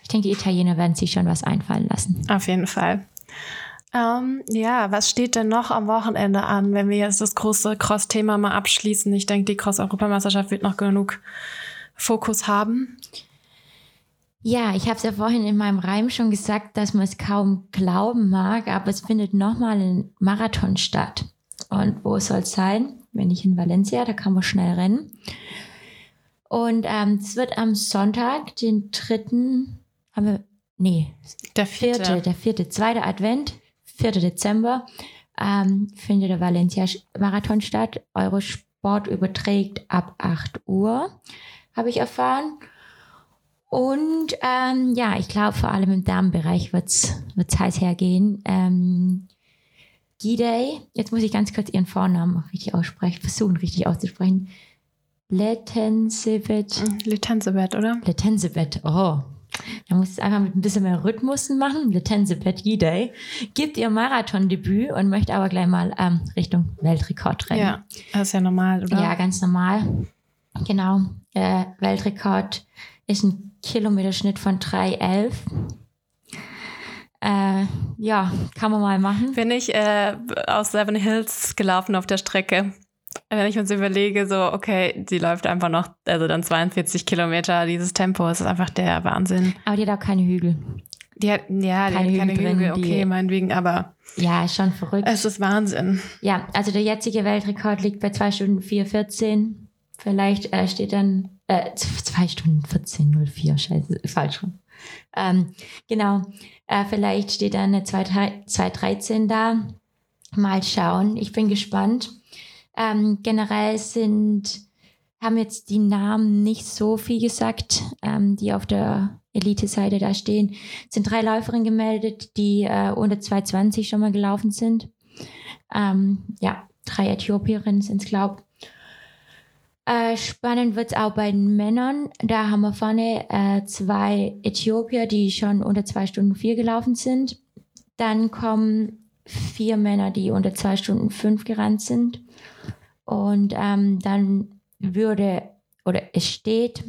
Ich denke, die Italiener werden sich schon was einfallen lassen. Auf jeden Fall. Ähm, ja, was steht denn noch am Wochenende an, wenn wir jetzt das große Cross-Thema mal abschließen? Ich denke, die Cross-Europameisterschaft wird noch genug Fokus haben. Ja, ich habe es ja vorhin in meinem Reim schon gesagt, dass man es kaum glauben mag, aber es findet nochmal ein Marathon statt. Und wo soll es sein? Wenn nicht in Valencia, da kann man schnell rennen. Und ähm, es wird am Sonntag, den dritten, haben wir, nee, der vierte, vierte der vierte, zweite Advent, 4. Dezember, ähm, findet der Valencia-Marathon statt. Eurosport überträgt ab 8 Uhr, habe ich erfahren. Und ähm, ja, ich glaube, vor allem im Damenbereich wird es heiß hergehen. Ähm, Gidey, jetzt muss ich ganz kurz ihren Vornamen richtig aussprechen, versuchen richtig auszusprechen. Letensibet. Letensibet, oder? Letensibet, oh. Da muss es einfach mit ein bisschen mehr Rhythmusen machen. Letensibet Gidey gibt ihr Marathondebüt und möchte aber gleich mal ähm, Richtung Weltrekord rennen. Ja, das ist ja normal, oder? Ja, ganz normal. Genau. Äh, Weltrekord ist ein Kilometerschnitt von 3,11. Äh, ja, kann man mal machen. Bin ich äh, aus Seven Hills gelaufen auf der Strecke. Wenn ich so überlege, so, okay, sie läuft einfach noch, also dann 42 Kilometer, dieses Tempo, das ist einfach der Wahnsinn. Aber die hat auch keine Hügel. Die hat, ja, keine, die hat keine Hügel, Hügel drin, okay, meinetwegen, aber. Ja, ist schon verrückt. Es ist Wahnsinn. Ja, also der jetzige Weltrekord liegt bei 2 Stunden 4,14. Vielleicht äh, steht dann, äh, 2 Stunden 14,04, scheiße, falsch rum. Ähm, genau, äh, vielleicht steht da eine 213 da. Mal schauen, ich bin gespannt. Ähm, generell sind, haben jetzt die Namen nicht so viel gesagt, ähm, die auf der Elite-Seite da stehen. Es sind drei Läuferinnen gemeldet, die äh, unter 220 schon mal gelaufen sind. Ähm, ja, drei Äthiopierinnen sind es, glaube Äh, spannend wird es auch bei den Männern. Da haben wir vorne äh, zwei Äthiopier, die schon unter zwei Stunden vier gelaufen sind. Dann kommen vier Männer, die unter zwei Stunden fünf gerannt sind. Und ähm, dann würde, oder es steht,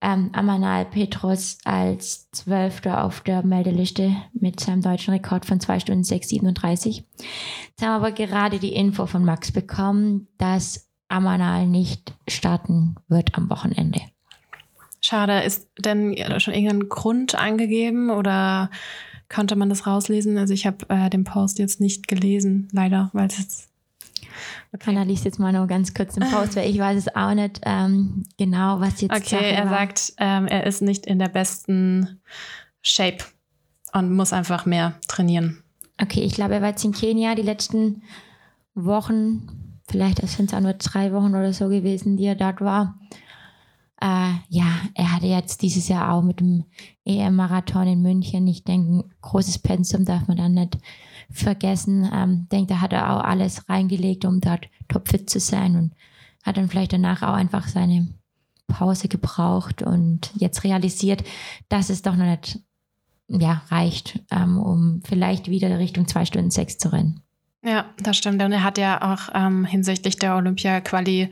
ähm, Amanal Petros als Zwölfter auf der Meldeliste mit seinem deutschen Rekord von zwei Stunden 6,37. Jetzt haben wir aber gerade die Info von Max bekommen, dass Amanal nicht starten wird am Wochenende. Schade. Ist denn schon irgendein Grund angegeben oder konnte man das rauslesen? Also ich habe äh, den Post jetzt nicht gelesen, leider, weil es jetzt Okay. Anna liest jetzt mal nur ganz kurz den Post, weil ich weiß es auch nicht ähm, genau, was jetzt Okay, Sache er war. sagt, ähm, er ist nicht in der besten Shape und muss einfach mehr trainieren. Okay, ich glaube, er war jetzt in Kenia die letzten Wochen vielleicht sind es auch nur drei Wochen oder so gewesen, die er dort war. Äh, ja, er hatte jetzt dieses Jahr auch mit dem EM-Marathon in München, ich denke, ein großes Pensum darf man dann nicht vergessen. Ähm, denke, da hat er auch alles reingelegt, um dort topfit zu sein und hat dann vielleicht danach auch einfach seine Pause gebraucht und jetzt realisiert, dass es doch noch nicht ja, reicht, ähm, um vielleicht wieder Richtung zwei Stunden sechs zu rennen. Ja, das stimmt. Und er hat ja auch ähm, hinsichtlich der Olympia-Quali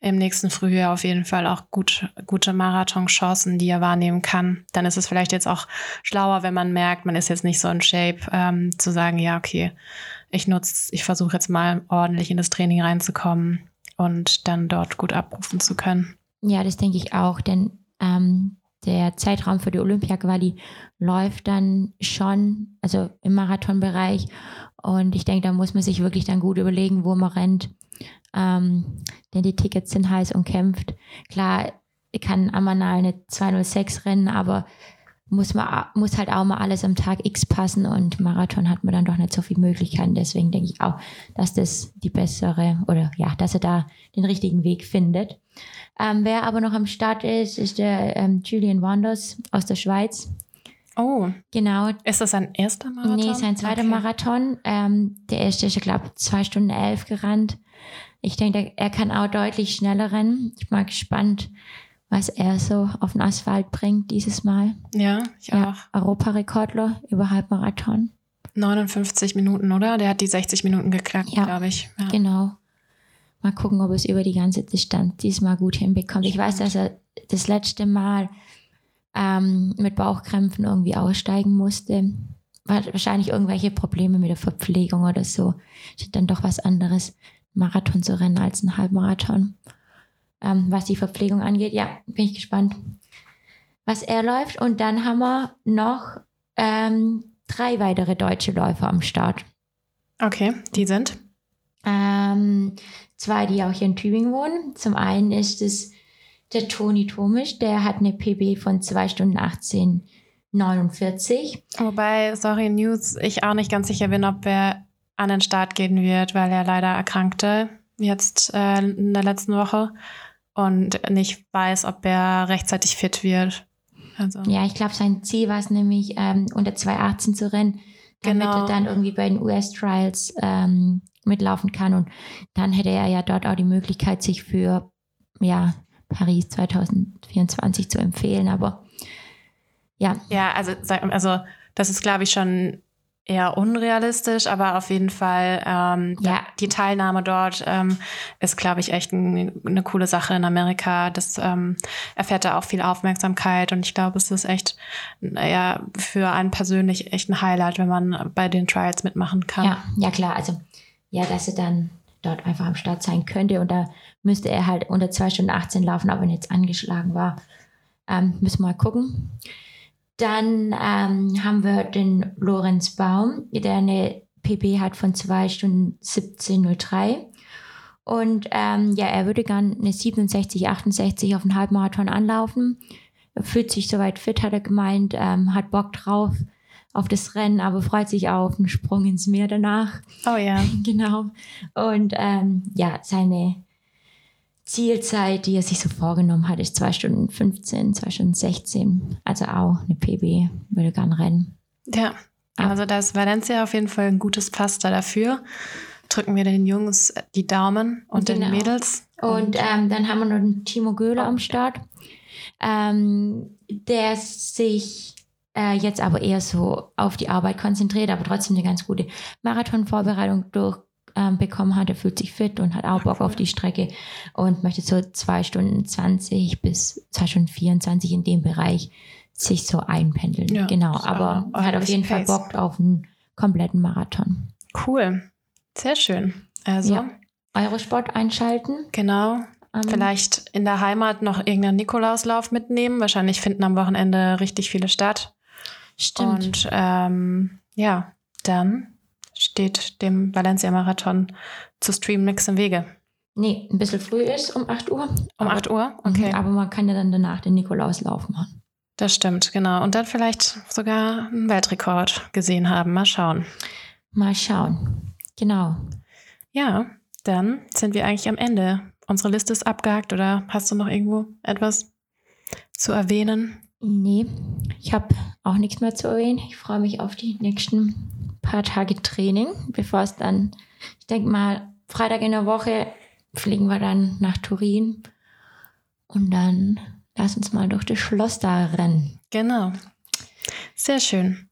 im nächsten Frühjahr auf jeden Fall auch gut, gute Marathon-Chancen, die er wahrnehmen kann. Dann ist es vielleicht jetzt auch schlauer, wenn man merkt, man ist jetzt nicht so in Shape, ähm, zu sagen, ja, okay, ich nutze, ich versuche jetzt mal ordentlich in das Training reinzukommen und dann dort gut abrufen zu können. Ja, das denke ich auch, denn ähm, der Zeitraum für die Olympia-Quali läuft dann schon, also im Marathonbereich. Und ich denke, da muss man sich wirklich dann gut überlegen, wo man rennt. Ähm, denn die Tickets sind heiß und kämpft. Klar, ich kann Amanal eine 206 rennen, aber muss, man, muss halt auch mal alles am Tag X passen und Marathon hat man dann doch nicht so viele Möglichkeiten. Deswegen denke ich auch, dass das die bessere oder ja, dass er da den richtigen Weg findet. Ähm, wer aber noch am Start ist, ist der ähm, Julian Wanders aus der Schweiz. Oh. Genau. Ist das sein erster Marathon? Nee, sein zweiter okay. Marathon. Ähm, der erste ist, ich glaube, zwei Stunden elf gerannt. Ich denke, er kann auch deutlich schneller rennen. Ich bin mal gespannt, was er so auf den Asphalt bringt dieses Mal. Ja, ich ja, auch. Europarekordler über Halbmarathon. 59 Minuten, oder? Der hat die 60 Minuten geknackt, ja, glaube ich. Ja. Genau. Mal gucken, ob es über die ganze Distanz diesmal gut hinbekommt. Ich weiß, dass er das letzte Mal ähm, mit Bauchkrämpfen irgendwie aussteigen musste. Wahrscheinlich irgendwelche Probleme mit der Verpflegung oder so. Ist dann doch was anderes, Marathon zu rennen als ein Halbmarathon. Ähm, was die Verpflegung angeht, ja, bin ich gespannt, was er läuft. Und dann haben wir noch ähm, drei weitere deutsche Läufer am Start. Okay, die sind? Ähm, zwei, die auch hier in Tübingen wohnen. Zum einen ist es der Toni Tomisch, der hat eine PB von 2 Stunden 18, 49. Wobei, sorry, News, ich auch nicht ganz sicher bin, ob er an den Start gehen wird, weil er leider erkrankte jetzt äh, in der letzten Woche und nicht weiß, ob er rechtzeitig fit wird. Also. Ja, ich glaube, sein Ziel war es nämlich, ähm, unter 2,18 zu rennen, damit genau. er dann irgendwie bei den US-Trials ähm, mitlaufen kann. Und dann hätte er ja dort auch die Möglichkeit, sich für ja, Paris 2024 zu empfehlen, aber ja. Ja, also, also das ist, glaube ich, schon eher unrealistisch, aber auf jeden Fall ähm, ja. die Teilnahme dort ähm, ist, glaube ich, echt ein, eine coole Sache in Amerika. Das ähm, erfährt da auch viel Aufmerksamkeit und ich glaube, es ist echt ja für einen persönlich echt ein Highlight, wenn man bei den Trials mitmachen kann. Ja, ja klar. Also ja, dass er dann dort einfach am Start sein könnte und da müsste er halt unter 2 Stunden 18 laufen, aber wenn jetzt angeschlagen war, ähm, müssen wir mal gucken. Dann ähm, haben wir den Lorenz Baum, der eine PB hat von 2 Stunden 17.03. Und ähm, ja, er würde gern eine 67, 68 auf den Halbmarathon anlaufen. Er fühlt sich soweit fit, hat er gemeint, ähm, hat Bock drauf auf das Rennen, aber freut sich auch auf den Sprung ins Meer danach. Oh ja. genau. Und ähm, ja, seine Zielzeit, die er sich so vorgenommen hat, ist 2 Stunden 15, 2 Stunden 16. Also auch eine PB, würde gern rennen. Ja, also da ist Valencia auf jeden Fall ein gutes Pflaster dafür. drücken wir den Jungs die Daumen und genau. den Mädels. Und, und ähm, dann haben wir noch den Timo Göhler am Start, ähm, der sich äh, jetzt aber eher so auf die Arbeit konzentriert, aber trotzdem eine ganz gute Marathonvorbereitung durchbekommen ähm, hat. Er fühlt sich fit und hat auch Bock auf die Strecke und möchte so zwei Stunden 20 bis zwei Stunden 24 in dem Bereich sich so einpendeln. Ja, genau, aber er hat auf jeden Fall Bock auf einen kompletten Marathon. Cool, sehr schön. Also ja. Eurosport einschalten. Genau. Um, Vielleicht in der Heimat noch irgendeinen Nikolauslauf mitnehmen. Wahrscheinlich finden am Wochenende richtig viele statt. Stimmt. Und ähm, ja, dann steht dem Valencia-Marathon zu streamen nichts im Wege. Nee, ein bisschen früh ist, um 8 Uhr. Um aber, 8 Uhr? Okay. Mhm, aber man kann ja dann danach den Nikolauslauf machen. Das stimmt, genau. Und dann vielleicht sogar einen Weltrekord gesehen haben. Mal schauen. Mal schauen. Genau. Ja, dann sind wir eigentlich am Ende. Unsere Liste ist abgehakt oder hast du noch irgendwo etwas zu erwähnen? Nee, ich habe auch nichts mehr zu erwähnen. Ich freue mich auf die nächsten paar Tage Training, bevor es dann, ich denke mal, Freitag in der Woche fliegen wir dann nach Turin und dann lass uns mal durch das Schloss da rennen. Genau. Sehr schön.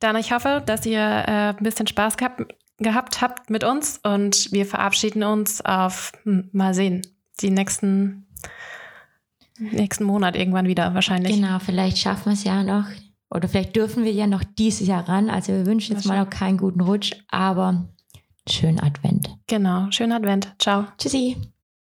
Dann ich hoffe, dass ihr äh, ein bisschen Spaß gehabt, gehabt habt mit uns und wir verabschieden uns auf, hm, mal sehen, die nächsten nächsten Monat irgendwann wieder wahrscheinlich. Genau, vielleicht schaffen wir es ja noch. Oder vielleicht dürfen wir ja noch dieses Jahr ran. Also wir wünschen jetzt mal noch keinen guten Rutsch, aber schönen Advent. Genau, schönen Advent. Ciao. Tschüssi.